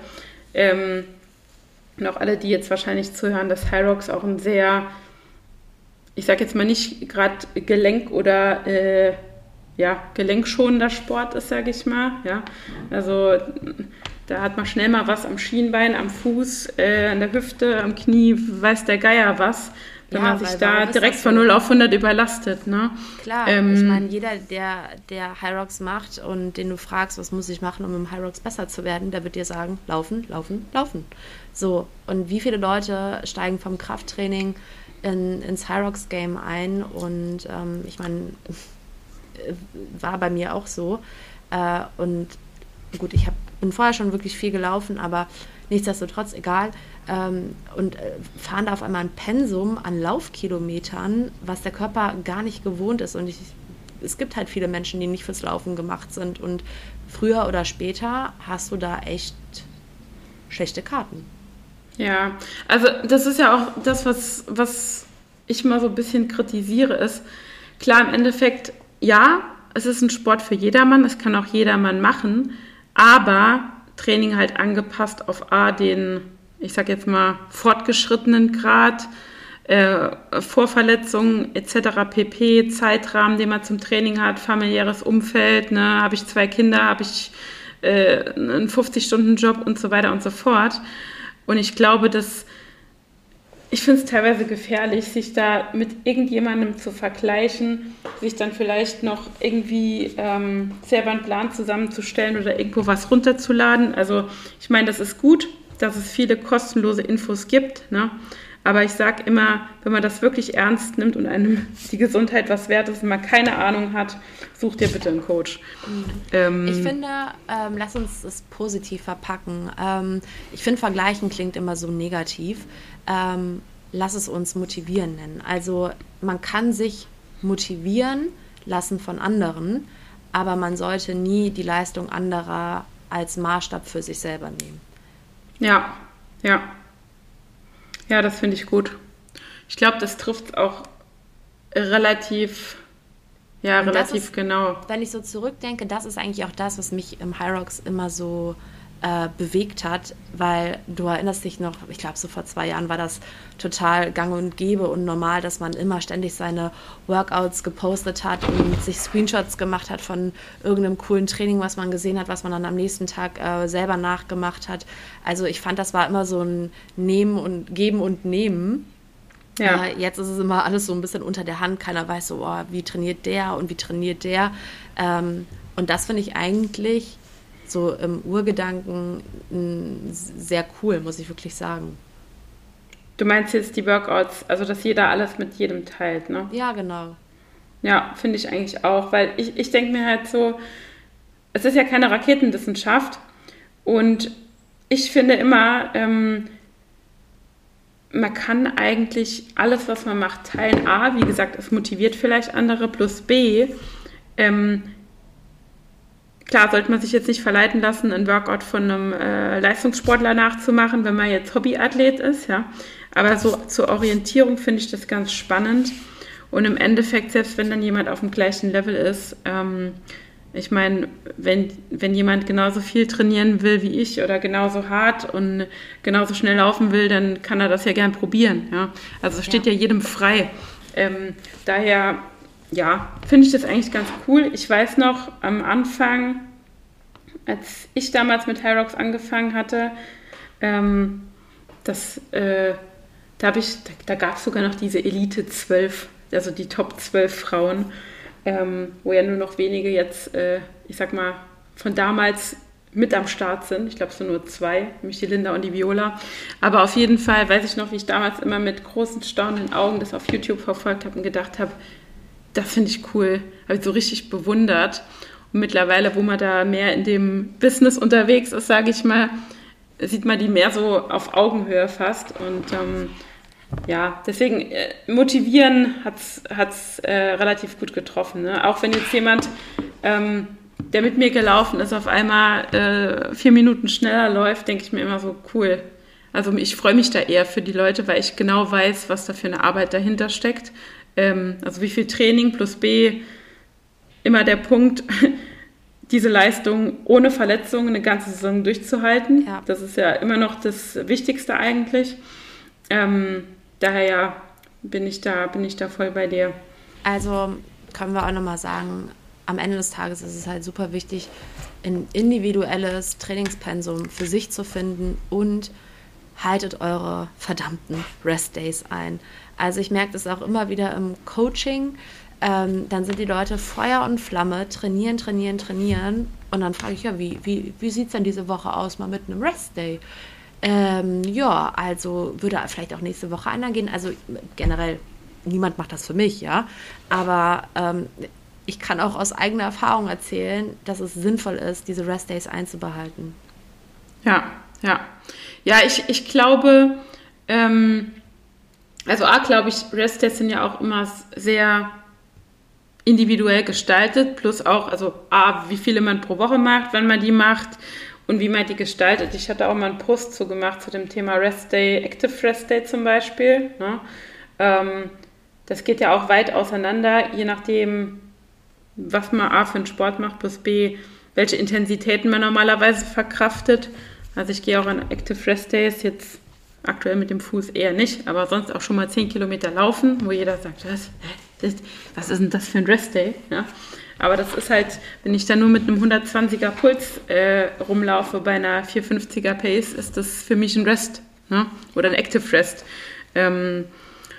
ähm, und auch alle, die jetzt wahrscheinlich zuhören, dass Hyrox auch ein sehr, ich sage jetzt mal nicht gerade Gelenk- oder äh, ja, gelenkschonender Sport ist, sage ich mal. Ja? Also da hat man schnell mal was am Schienbein, am Fuß, äh, an der Hüfte, am Knie, weiß der Geier was wenn ja, man sich da direkt von 0 auf 100 überlastet. Ne? Klar, ähm, ich meine, jeder, der, der High Rocks macht und den du fragst, was muss ich machen, um im High Rocks besser zu werden, der wird dir sagen, laufen, laufen, laufen. So, und wie viele Leute steigen vom Krafttraining in, ins High Rocks Game ein und ähm, ich meine, war bei mir auch so. Äh, und gut, ich hab, bin vorher schon wirklich viel gelaufen, aber nichtsdestotrotz, egal ähm, und äh, fahren da auf einmal ein Pensum an Laufkilometern, was der Körper gar nicht gewohnt ist. Und ich, es gibt halt viele Menschen, die nicht fürs Laufen gemacht sind. Und früher oder später hast du da echt schlechte Karten. Ja, also das ist ja auch das, was, was ich mal so ein bisschen kritisiere, ist, klar, im Endeffekt, ja, es ist ein Sport für jedermann, es kann auch jedermann machen, aber Training halt angepasst auf A, den ich sage jetzt mal, fortgeschrittenen Grad, äh, Vorverletzungen etc. pp, Zeitrahmen, den man zum Training hat, familiäres Umfeld, ne, habe ich zwei Kinder, habe ich äh, einen 50-Stunden-Job und so weiter und so fort. Und ich glaube, dass ich finde es teilweise gefährlich, sich da mit irgendjemandem zu vergleichen, sich dann vielleicht noch irgendwie ähm, selber einen Plan zusammenzustellen oder irgendwo was runterzuladen. Also ich meine, das ist gut, dass es viele kostenlose Infos gibt. Ne? Aber ich sage immer, wenn man das wirklich ernst nimmt und einem die Gesundheit was wert ist und man keine Ahnung hat, such dir bitte einen Coach. Mhm. Ähm, ich finde, ähm, lass uns es positiv verpacken. Ähm, ich finde, vergleichen klingt immer so negativ. Ähm, lass es uns motivieren nennen. Also man kann sich motivieren lassen von anderen, aber man sollte nie die Leistung anderer als Maßstab für sich selber nehmen. Ja, ja. Ja, das finde ich gut. Ich glaube, das trifft auch relativ, ja, Und relativ ist, genau. Wenn ich so zurückdenke, das ist eigentlich auch das, was mich im High Rocks immer so äh, bewegt hat, weil du erinnerst dich noch, ich glaube, so vor zwei Jahren war das total gang und gäbe und normal, dass man immer ständig seine Workouts gepostet hat und sich Screenshots gemacht hat von irgendeinem coolen Training, was man gesehen hat, was man dann am nächsten Tag äh, selber nachgemacht hat. Also ich fand, das war immer so ein Nehmen und Geben und Nehmen. Ja. Äh, jetzt ist es immer alles so ein bisschen unter der Hand. Keiner weiß so, oh, wie trainiert der und wie trainiert der. Ähm, und das finde ich eigentlich so im Urgedanken sehr cool, muss ich wirklich sagen. Du meinst jetzt die Workouts, also dass jeder alles mit jedem teilt, ne? Ja, genau. Ja, finde ich eigentlich auch, weil ich, ich denke mir halt so, es ist ja keine Raketenwissenschaft und ich finde immer, ähm, man kann eigentlich alles, was man macht, teilen. A, wie gesagt, es motiviert vielleicht andere, plus B, ähm, Klar, sollte man sich jetzt nicht verleiten lassen, einen Workout von einem äh, Leistungssportler nachzumachen, wenn man jetzt Hobbyathlet ist, ja. Aber so zur Orientierung finde ich das ganz spannend. Und im Endeffekt, selbst wenn dann jemand auf dem gleichen Level ist, ähm, ich meine, wenn, wenn jemand genauso viel trainieren will wie ich oder genauso hart und genauso schnell laufen will, dann kann er das ja gern probieren. Ja? Also es steht ja. ja jedem frei. Ähm, daher ja, finde ich das eigentlich ganz cool. Ich weiß noch, am Anfang, als ich damals mit Hyrox angefangen hatte, ähm, das, äh, da, da, da gab es sogar noch diese Elite 12, also die Top 12 Frauen, ähm, wo ja nur noch wenige jetzt, äh, ich sag mal, von damals mit am Start sind. Ich glaube, es sind nur zwei, nämlich die Linda und die Viola. Aber auf jeden Fall weiß ich noch, wie ich damals immer mit großen staunenden Augen das auf YouTube verfolgt habe und gedacht habe, das finde ich cool. Habe ich so richtig bewundert. Und mittlerweile, wo man da mehr in dem Business unterwegs ist, sage ich mal, sieht man die mehr so auf Augenhöhe fast. Und ähm, ja, deswegen äh, motivieren hat es äh, relativ gut getroffen. Ne? Auch wenn jetzt jemand, ähm, der mit mir gelaufen ist, auf einmal äh, vier Minuten schneller läuft, denke ich mir immer so, cool. Also ich freue mich da eher für die Leute, weil ich genau weiß, was da für eine Arbeit dahinter steckt ähm, also wie viel Training plus B, immer der Punkt, diese Leistung ohne Verletzung eine ganze Saison durchzuhalten. Ja. Das ist ja immer noch das Wichtigste eigentlich. Ähm, daher ja, bin ich da, bin ich da voll bei dir. Also können wir auch nochmal sagen, am Ende des Tages ist es halt super wichtig, ein individuelles Trainingspensum für sich zu finden und haltet eure verdammten Rest-Days ein. Also ich merke das auch immer wieder im Coaching. Ähm, dann sind die Leute Feuer und Flamme, trainieren, trainieren, trainieren. Und dann frage ich ja, wie, wie, wie sieht es denn diese Woche aus, mal mit einem Rest-Day? Ähm, ja, also würde vielleicht auch nächste Woche einer gehen. Also generell, niemand macht das für mich, ja. Aber ähm, ich kann auch aus eigener Erfahrung erzählen, dass es sinnvoll ist, diese Rest-Days einzubehalten. Ja, ja. Ja, ich, ich glaube, ähm, also A, glaube ich, Rest-Tests sind ja auch immer sehr individuell gestaltet, plus auch, also A, wie viele man pro Woche macht, wenn man die macht und wie man die gestaltet. Ich hatte auch mal einen Post zu gemacht zu dem Thema Rest Day, Active Rest Day zum Beispiel. Ne? Ähm, das geht ja auch weit auseinander, je nachdem, was man A für einen Sport macht, plus B, welche Intensitäten man normalerweise verkraftet. Also ich gehe auch an Active Rest Days jetzt aktuell mit dem Fuß eher nicht, aber sonst auch schon mal 10 Kilometer laufen, wo jeder sagt, was, was ist denn das für ein Rest Day? Ja? Aber das ist halt, wenn ich dann nur mit einem 120er Puls äh, rumlaufe bei einer 450er Pace, ist das für mich ein Rest ne? oder ein Active Rest. Ähm,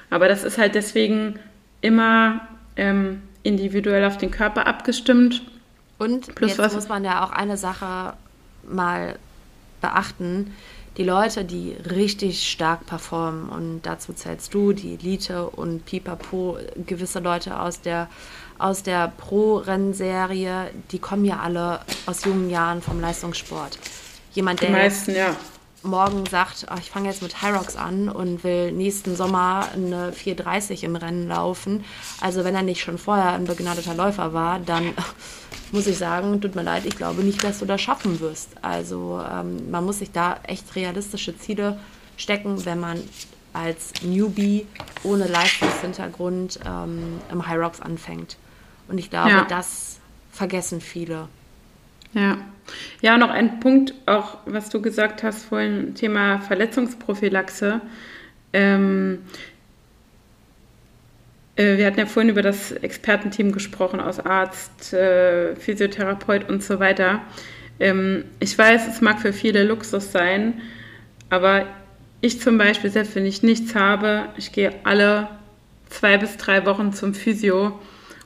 aber das ist halt deswegen immer ähm, individuell auf den Körper abgestimmt. Und Plus jetzt was muss man ja auch eine Sache mal beachten. Die Leute, die richtig stark performen, und dazu zählst du, die Elite und Pipapo, gewisse Leute aus der, aus der Pro-Rennserie, die kommen ja alle aus jungen Jahren vom Leistungssport. Jemand, der meisten, ja morgen sagt, ach, ich fange jetzt mit Hyrox an und will nächsten Sommer eine 430 im Rennen laufen. Also wenn er nicht schon vorher ein begnadeter Läufer war, dann muss ich sagen, tut mir leid, ich glaube nicht, dass du das schaffen wirst. Also ähm, man muss sich da echt realistische Ziele stecken, wenn man als Newbie ohne Leistungshintergrund ähm, im Hyrox anfängt. Und ich glaube, ja. das vergessen viele. Ja. Ja, noch ein Punkt, auch was du gesagt hast vorhin, Thema Verletzungsprophylaxe. Ähm, äh, wir hatten ja vorhin über das Expertenteam gesprochen, aus Arzt, äh, Physiotherapeut und so weiter. Ähm, ich weiß, es mag für viele Luxus sein, aber ich zum Beispiel, selbst wenn ich nichts habe, ich gehe alle zwei bis drei Wochen zum Physio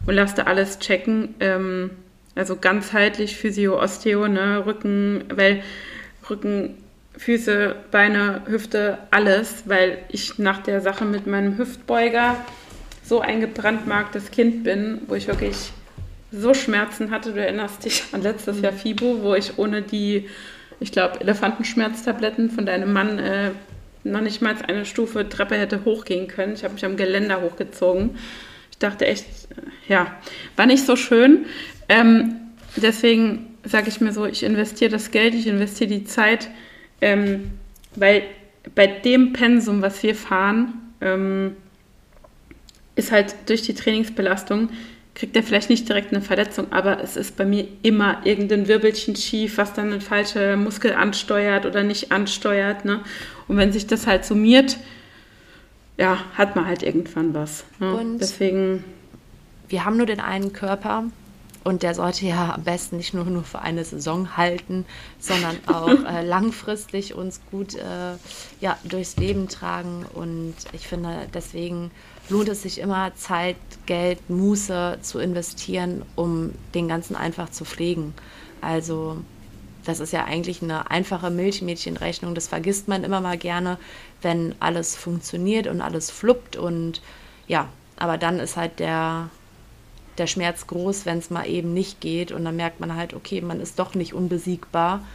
und lasse da alles checken. Ähm, also ganzheitlich Physio, Osteo, ne, Rücken, weil Rücken, Füße, Beine, Hüfte, alles, weil ich nach der Sache mit meinem Hüftbeuger so ein gebrandmarktes Kind bin, wo ich wirklich so Schmerzen hatte. Du erinnerst dich an letztes Jahr FIBO, wo ich ohne die, ich glaube, Elefantenschmerztabletten von deinem Mann äh, noch nicht mal eine Stufe Treppe hätte hochgehen können. Ich habe mich am Geländer hochgezogen. Ich dachte echt, äh, ja, war nicht so schön. Ähm, deswegen sage ich mir so, ich investiere das Geld, ich investiere die Zeit, ähm, weil bei dem Pensum, was wir fahren, ähm, ist halt durch die Trainingsbelastung, kriegt er vielleicht nicht direkt eine Verletzung, aber es ist bei mir immer irgendein Wirbelchen schief, was dann einen falschen Muskel ansteuert oder nicht ansteuert. Ne? Und wenn sich das halt summiert, ja, hat man halt irgendwann was. Ne? Und Deswegen. Wir haben nur den einen Körper und der sollte ja am besten nicht nur, nur für eine Saison halten, sondern auch äh, langfristig uns gut äh, ja, durchs Leben tragen. Und ich finde, deswegen lohnt es sich immer, Zeit, Geld, Muße zu investieren, um den Ganzen einfach zu pflegen. Also das ist ja eigentlich eine einfache Milchmädchenrechnung. Das vergisst man immer mal gerne, wenn alles funktioniert und alles fluppt. Und ja, aber dann ist halt der, der Schmerz groß, wenn es mal eben nicht geht. Und dann merkt man halt, okay, man ist doch nicht unbesiegbar.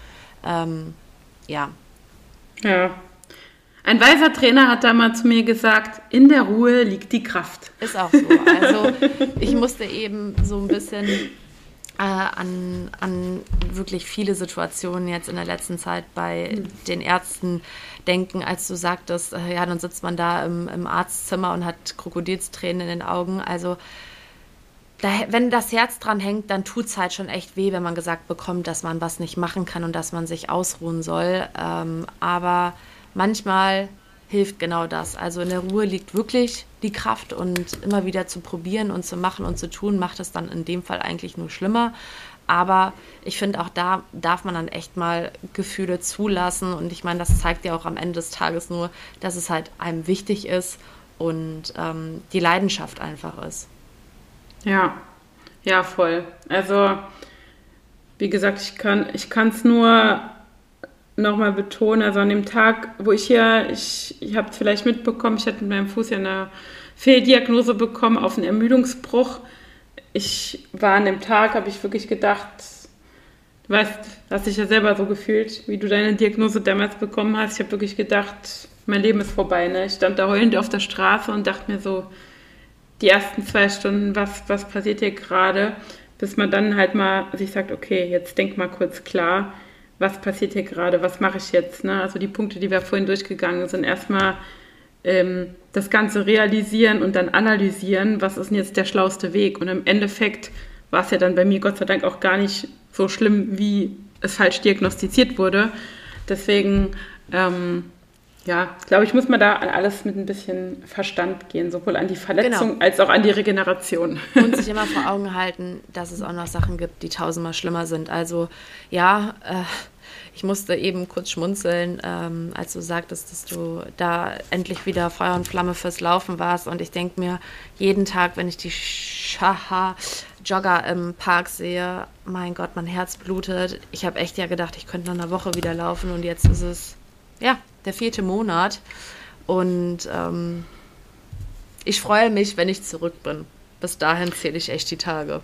Ähm, ja. Ja. Ein weiser Trainer hat da mal zu mir gesagt, in der Ruhe liegt die Kraft. Ist auch so. Also ich musste eben so ein bisschen äh, an, an wirklich viele Situationen jetzt in der letzten Zeit bei mhm. den Ärzten denken, als du sagtest, äh, ja, dann sitzt man da im, im Arztzimmer und hat Krokodilstränen in den Augen. Also da, wenn das Herz dran hängt, dann tut es halt schon echt weh, wenn man gesagt bekommt, dass man was nicht machen kann und dass man sich ausruhen soll. Ähm, aber manchmal hilft genau das. Also in der Ruhe liegt wirklich die Kraft und immer wieder zu probieren und zu machen und zu tun, macht es dann in dem Fall eigentlich nur schlimmer. Aber ich finde, auch da darf man dann echt mal Gefühle zulassen. Und ich meine, das zeigt ja auch am Ende des Tages nur, dass es halt einem wichtig ist und ähm, die Leidenschaft einfach ist. Ja, ja, voll. Also, wie gesagt, ich kann es nur nochmal betonen. Also an dem Tag, wo ich hier, ich, ich habe es vielleicht mitbekommen, ich hatte mit meinem Fuß ja eine Fehldiagnose bekommen auf einen Ermüdungsbruch. Ich war an dem Tag, habe ich wirklich gedacht, du weißt, hast dich ja selber so gefühlt, wie du deine Diagnose damals bekommen hast. Ich habe wirklich gedacht, mein Leben ist vorbei. Ne? Ich stand da heulend auf der Straße und dachte mir so, die ersten zwei Stunden, was, was passiert hier gerade, bis man dann halt mal sich sagt, okay, jetzt denk mal kurz klar, was passiert hier gerade, was mache ich jetzt? Ne? Also die Punkte, die wir vorhin durchgegangen sind, erstmal ähm, das Ganze realisieren und dann analysieren, was ist denn jetzt der schlauste Weg? Und im Endeffekt war es ja dann bei mir Gott sei Dank auch gar nicht so schlimm, wie es falsch diagnostiziert wurde. Deswegen ähm, ja, glaube ich, muss man da an alles mit ein bisschen Verstand gehen, sowohl an die Verletzung genau. als auch an die Regeneration. Und sich immer vor Augen halten, dass es auch noch Sachen gibt, die tausendmal schlimmer sind. Also ja, äh, ich musste eben kurz schmunzeln, ähm, als du sagtest, dass du da endlich wieder Feuer und Flamme fürs Laufen warst. Und ich denke mir, jeden Tag, wenn ich die Schaha Jogger im Park sehe, mein Gott, mein Herz blutet. Ich habe echt ja gedacht, ich könnte nach einer Woche wieder laufen und jetzt ist es, ja, der vierte Monat. Und ähm, ich freue mich, wenn ich zurück bin. Bis dahin zähle ich echt die Tage.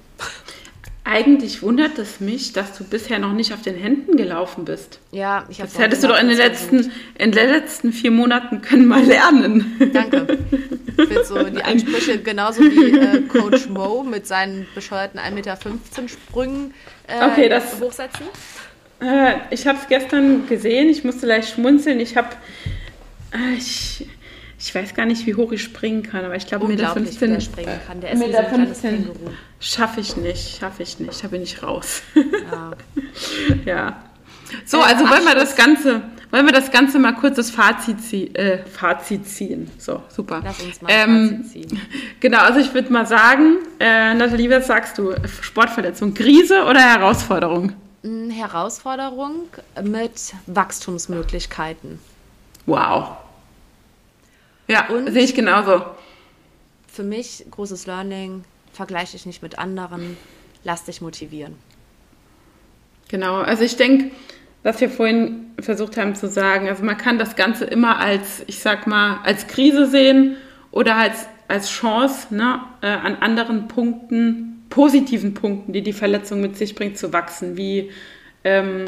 Eigentlich wundert es mich, dass du bisher noch nicht auf den Händen gelaufen bist. Ja, ich habe. Das hättest du doch in den letzten, in den letzten vier Monaten können mal lernen. Danke. Ich will so die Ansprüche genauso wie äh, Coach Mo mit seinen bescheuerten 1,15 Meter Sprüngen äh, okay, das, hochsetzen. Äh, ich habe es gestern gesehen. Ich musste leicht schmunzeln. Ich habe, äh, ich, ich weiß gar nicht, wie hoch ich springen kann, aber ich glaube, Meter 15, der springen kann. Der ist Meter so ein 15 schaffe ich nicht, schaffe ich nicht, da bin ich raus. Ja. ja. So, Äh, also wollen wir das. Ganze, wollen wir das Ganze mal kurz das Fazit, zie äh, Fazit ziehen. So, super. Lass uns mal Ähm, Fazit ziehen. Genau, also ich würde mal sagen, äh, Nathalie, was sagst du? Sportverletzung, Krise oder Herausforderung? Herausforderung mit Wachstumsmöglichkeiten. Wow. Ja, Und? sehe ich genauso. Für mich großes Learning, vergleiche dich nicht mit anderen, lass dich motivieren. Genau, also ich denke, was wir vorhin versucht haben zu sagen, also man kann das Ganze immer als, ich sag mal, als Krise sehen oder als, als Chance, ne, äh, an anderen Punkten, positiven Punkten, die die Verletzung mit sich bringt, zu wachsen, wie ähm,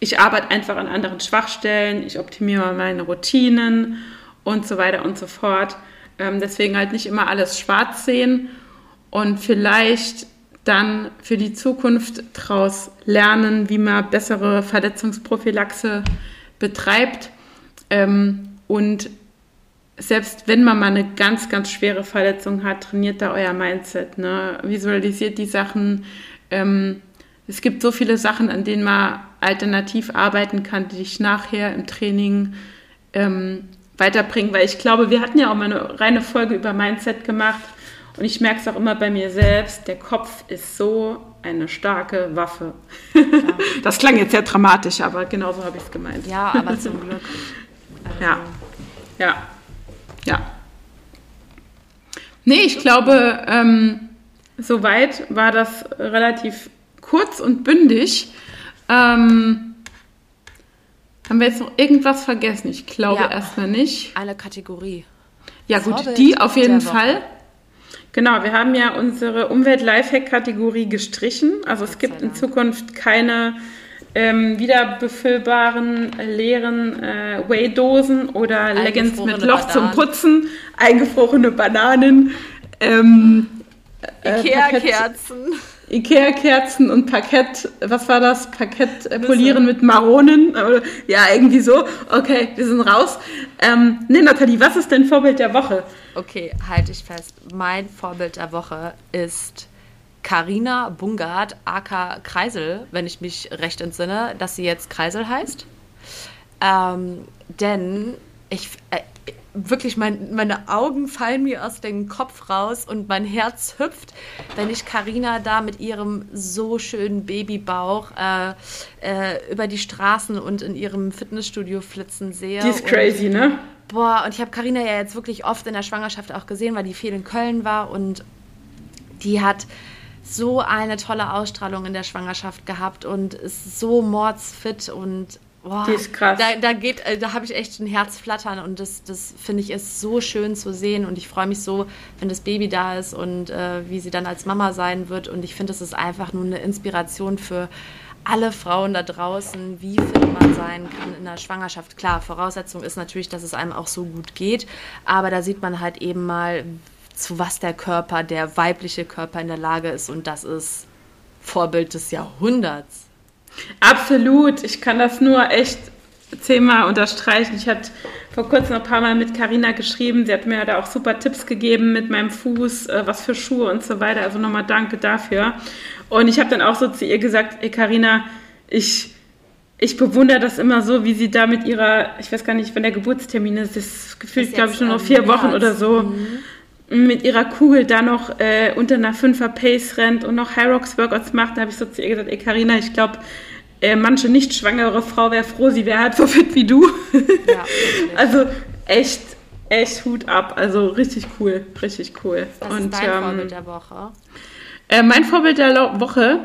ich arbeite einfach an anderen Schwachstellen, ich optimiere meine Routinen und so weiter und so fort. Ähm, deswegen halt nicht immer alles schwarz sehen und vielleicht dann für die Zukunft daraus lernen, wie man bessere Verletzungsprophylaxe betreibt. Ähm, und selbst wenn man mal eine ganz, ganz schwere Verletzung hat, trainiert da euer Mindset. Ne? Visualisiert die Sachen. Ähm, es gibt so viele Sachen, an denen man alternativ arbeiten kann, die dich nachher im Training ähm, weiterbringen. Weil ich glaube, wir hatten ja auch mal eine reine Folge über Mindset gemacht. Und ich merke es auch immer bei mir selbst, der Kopf ist so eine starke Waffe. Das klang jetzt sehr dramatisch, aber genauso habe ich es gemeint. Ja, aber zum Glück. Also, Ja. Ja. Ja. Nee, ich glaube, ähm, soweit war das relativ kurz und bündig. Ähm, haben wir jetzt noch irgendwas vergessen? Ich glaube Ja. erstmal nicht. Eine Kategorie. Ja gut, Vorbild die auf jeden. Fall. Genau, wir haben ja unsere Umwelt-Lifehack-Kategorie gestrichen. Also es gibt in. Zukunft keine ähm, wiederbefüllbaren, leeren äh, Whey-Dosen oder Leggings mit Loch zum Bananen. Putzen, eingefrorene Bananen, ähm, äh, Ikea-Kerzen. Ikea-Kerzen und Parkett, was war das? Parkett äh, polieren mit Maronen? Ja, irgendwie so. Okay, wir sind raus. Ähm, nee, Nathalie, was ist dein Vorbild der Woche? Okay, halte ich fest. Mein Vorbild der Woche ist Karina Bungard, aka Kreisel, wenn ich mich recht entsinne, dass sie jetzt Kreisel heißt. Ähm, denn ich äh, wirklich, mein, meine Augen fallen mir aus dem Kopf raus und mein Herz hüpft, wenn ich Karina da mit ihrem so schönen Babybauch äh, äh, über die Straßen und in ihrem Fitnessstudio flitzen sehe. Die ist crazy, ne? Boah, und ich habe Karina ja jetzt wirklich oft in der Schwangerschaft auch gesehen, weil die viel in Köln war und die hat so eine tolle Ausstrahlung in der Schwangerschaft gehabt und ist so mordsfit und boah, Die ist krass. Da, da geht, äh, da habe ich echt ein Herz flattern und das, das finde ich ist so schön zu sehen und ich freue mich so, wenn das Baby da ist und äh, wie sie dann als Mama sein wird und ich finde, das ist einfach nur eine Inspiration für alle Frauen da draußen, wie fit man sein kann in der Schwangerschaft. Klar, Voraussetzung ist natürlich, dass es einem auch so gut geht, aber da sieht man halt eben mal, zu was der Körper, der weibliche Körper in der Lage ist und das ist Vorbild des Jahrhunderts. Absolut. Ich kann das nur echt zehnmal unterstreichen. Ich hatte vor kurzem noch ein paar Mal mit Karina geschrieben. Sie hat mir da auch super Tipps gegeben mit meinem Fuß, äh, was für Schuhe und so weiter. Also nochmal danke dafür. Und ich habe dann auch so zu ihr gesagt, ey Karina, ich, ich bewundere das immer so, wie sie da mit ihrer, ich weiß gar nicht, wann der Geburtstermin ist, das gefühlt, glaube ich, nur noch ähm, vier. Wochen oder so. Mit ihrer Kugel da noch äh, unter einer 5er Pace rennt und noch High Rocks Workouts macht, da habe ich so zu ihr gesagt, ey Karina, ich glaube, äh, manche nicht schwangere Frau wäre froh, sie wäre halt so fit wie du. Ja, also echt, echt Hut ab. Also richtig cool, richtig cool. Was Und, ist dein ähm, Vorbild der Woche? Äh, mein Vorbild der Woche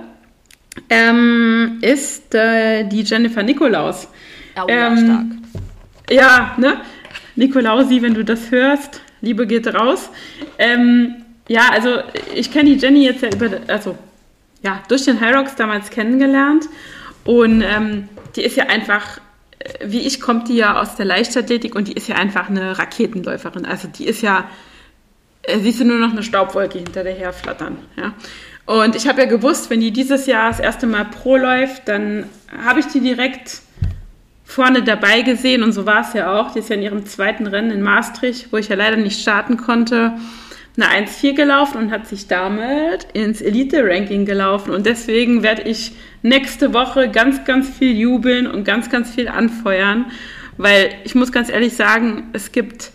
ähm, ist äh, die Jennifer Nikolaus. Oh, ähm, stark. Ja, ne? Nikolausi, wenn du das hörst, Liebe geht raus. Ähm, ja, also ich kenne die Jenny jetzt ja über, also ja, durch den Hyrox damals kennengelernt und ähm, die ist ja einfach, äh, wie ich, kommt die ja aus der Leichtathletik und die ist ja einfach eine Raketenläuferin. Also die ist ja, äh, siehst du nur noch eine Staubwolke hinter der herflattern, ja. Und ich habe ja gewusst, wenn die dieses Jahr das erste Mal Pro läuft, dann habe ich die direkt vorne dabei gesehen und so war es ja auch. Die ist ja in ihrem zweiten Rennen in Maastricht, wo ich ja leider nicht starten konnte, eine 1-4 gelaufen und hat sich damit ins Elite-Ranking gelaufen. Und deswegen werde ich nächste Woche ganz, ganz viel jubeln und ganz, ganz viel anfeuern, weil ich muss ganz ehrlich sagen, es gibt,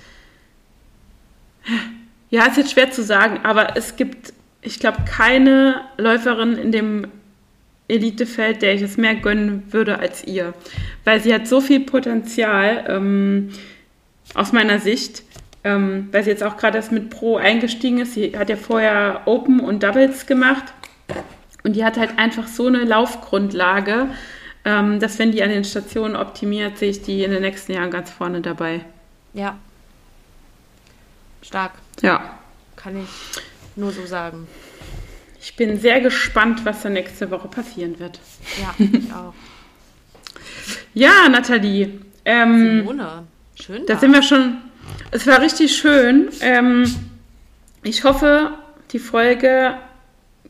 ja, ist jetzt schwer zu sagen, aber es gibt ich glaube, keine Läuferin in dem Elitefeld, der ich es mehr gönnen würde als ihr. Weil sie hat so viel Potenzial ähm, aus meiner Sicht, ähm, weil sie jetzt auch gerade erst mit Pro eingestiegen ist. Sie hat ja vorher Open und Doubles gemacht und die hat halt einfach so eine Laufgrundlage, ähm, dass wenn die an den Stationen optimiert, sehe ich die in den nächsten Jahren ganz vorne dabei. Ja. Stark. Ja. Kann ich nur so sagen. Ich bin sehr gespannt, was da nächste Woche passieren wird. Ja, ich auch. ja, Nathalie. Ähm, Simone, schön. Da sind wir schon. Es war richtig schön. Ähm, ich hoffe, die Folge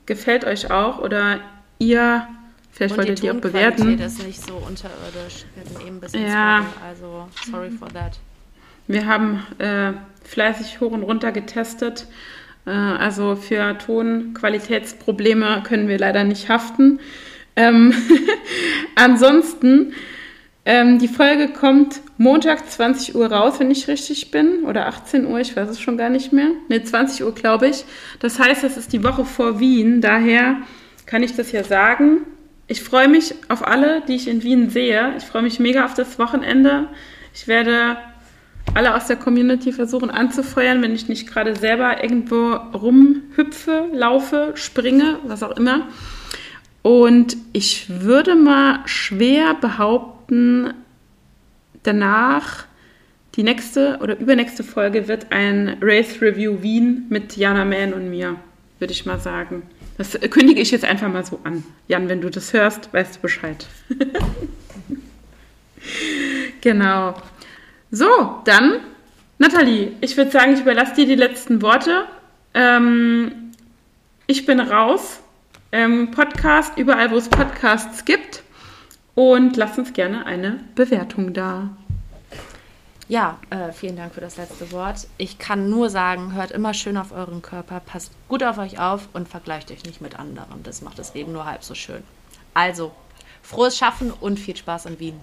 gefällt euch auch oder ihr. Vielleicht Und wolltet ihr auch bewerten. ist nicht so unterirdisch. Wir hatten eben ein bisschen ja. Sorgen, also sorry for that. Wir haben äh, fleißig hoch und runter getestet also für Tonqualitätsprobleme können wir leider nicht haften. Ähm Ansonsten, ähm, die Folge kommt Montag 20 Uhr raus, wenn ich richtig bin. Oder 18 Uhr, ich weiß es schon gar nicht mehr. Ne, 20 Uhr, glaube ich. Das heißt, das ist die Woche vor Wien. Daher kann ich das ja sagen. Ich freue mich auf alle, die ich in Wien sehe. Ich freue mich mega auf das Wochenende. Ich werde alle aus der Community versuchen anzufeuern, wenn ich nicht gerade selber irgendwo rumhüpfe, laufe, springe, was auch immer. Und ich würde mal schwer behaupten, danach die nächste oder übernächste Folge wird ein Race Review Wien mit Jana Mann und mir, würde ich mal sagen. Das kündige ich jetzt einfach mal so an. Jan, wenn du das hörst, weißt du Bescheid. genau. So, dann, Nathalie, ich würde sagen, ich überlasse dir die letzten Worte. Ähm, ich bin raus. Ähm, Podcast, überall, wo es Podcasts gibt. Und lasst uns gerne eine Bewertung da. Ja, äh, vielen Dank für das letzte Wort. Ich kann nur sagen, hört immer schön auf euren Körper, passt gut auf euch auf und vergleicht euch nicht mit anderen. Das macht das Leben nur halb so schön. Also, frohes Schaffen und viel Spaß in Wien.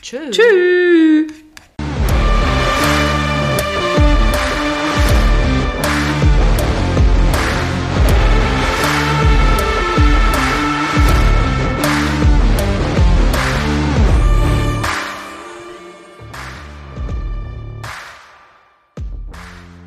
Tschüss. Tschüss.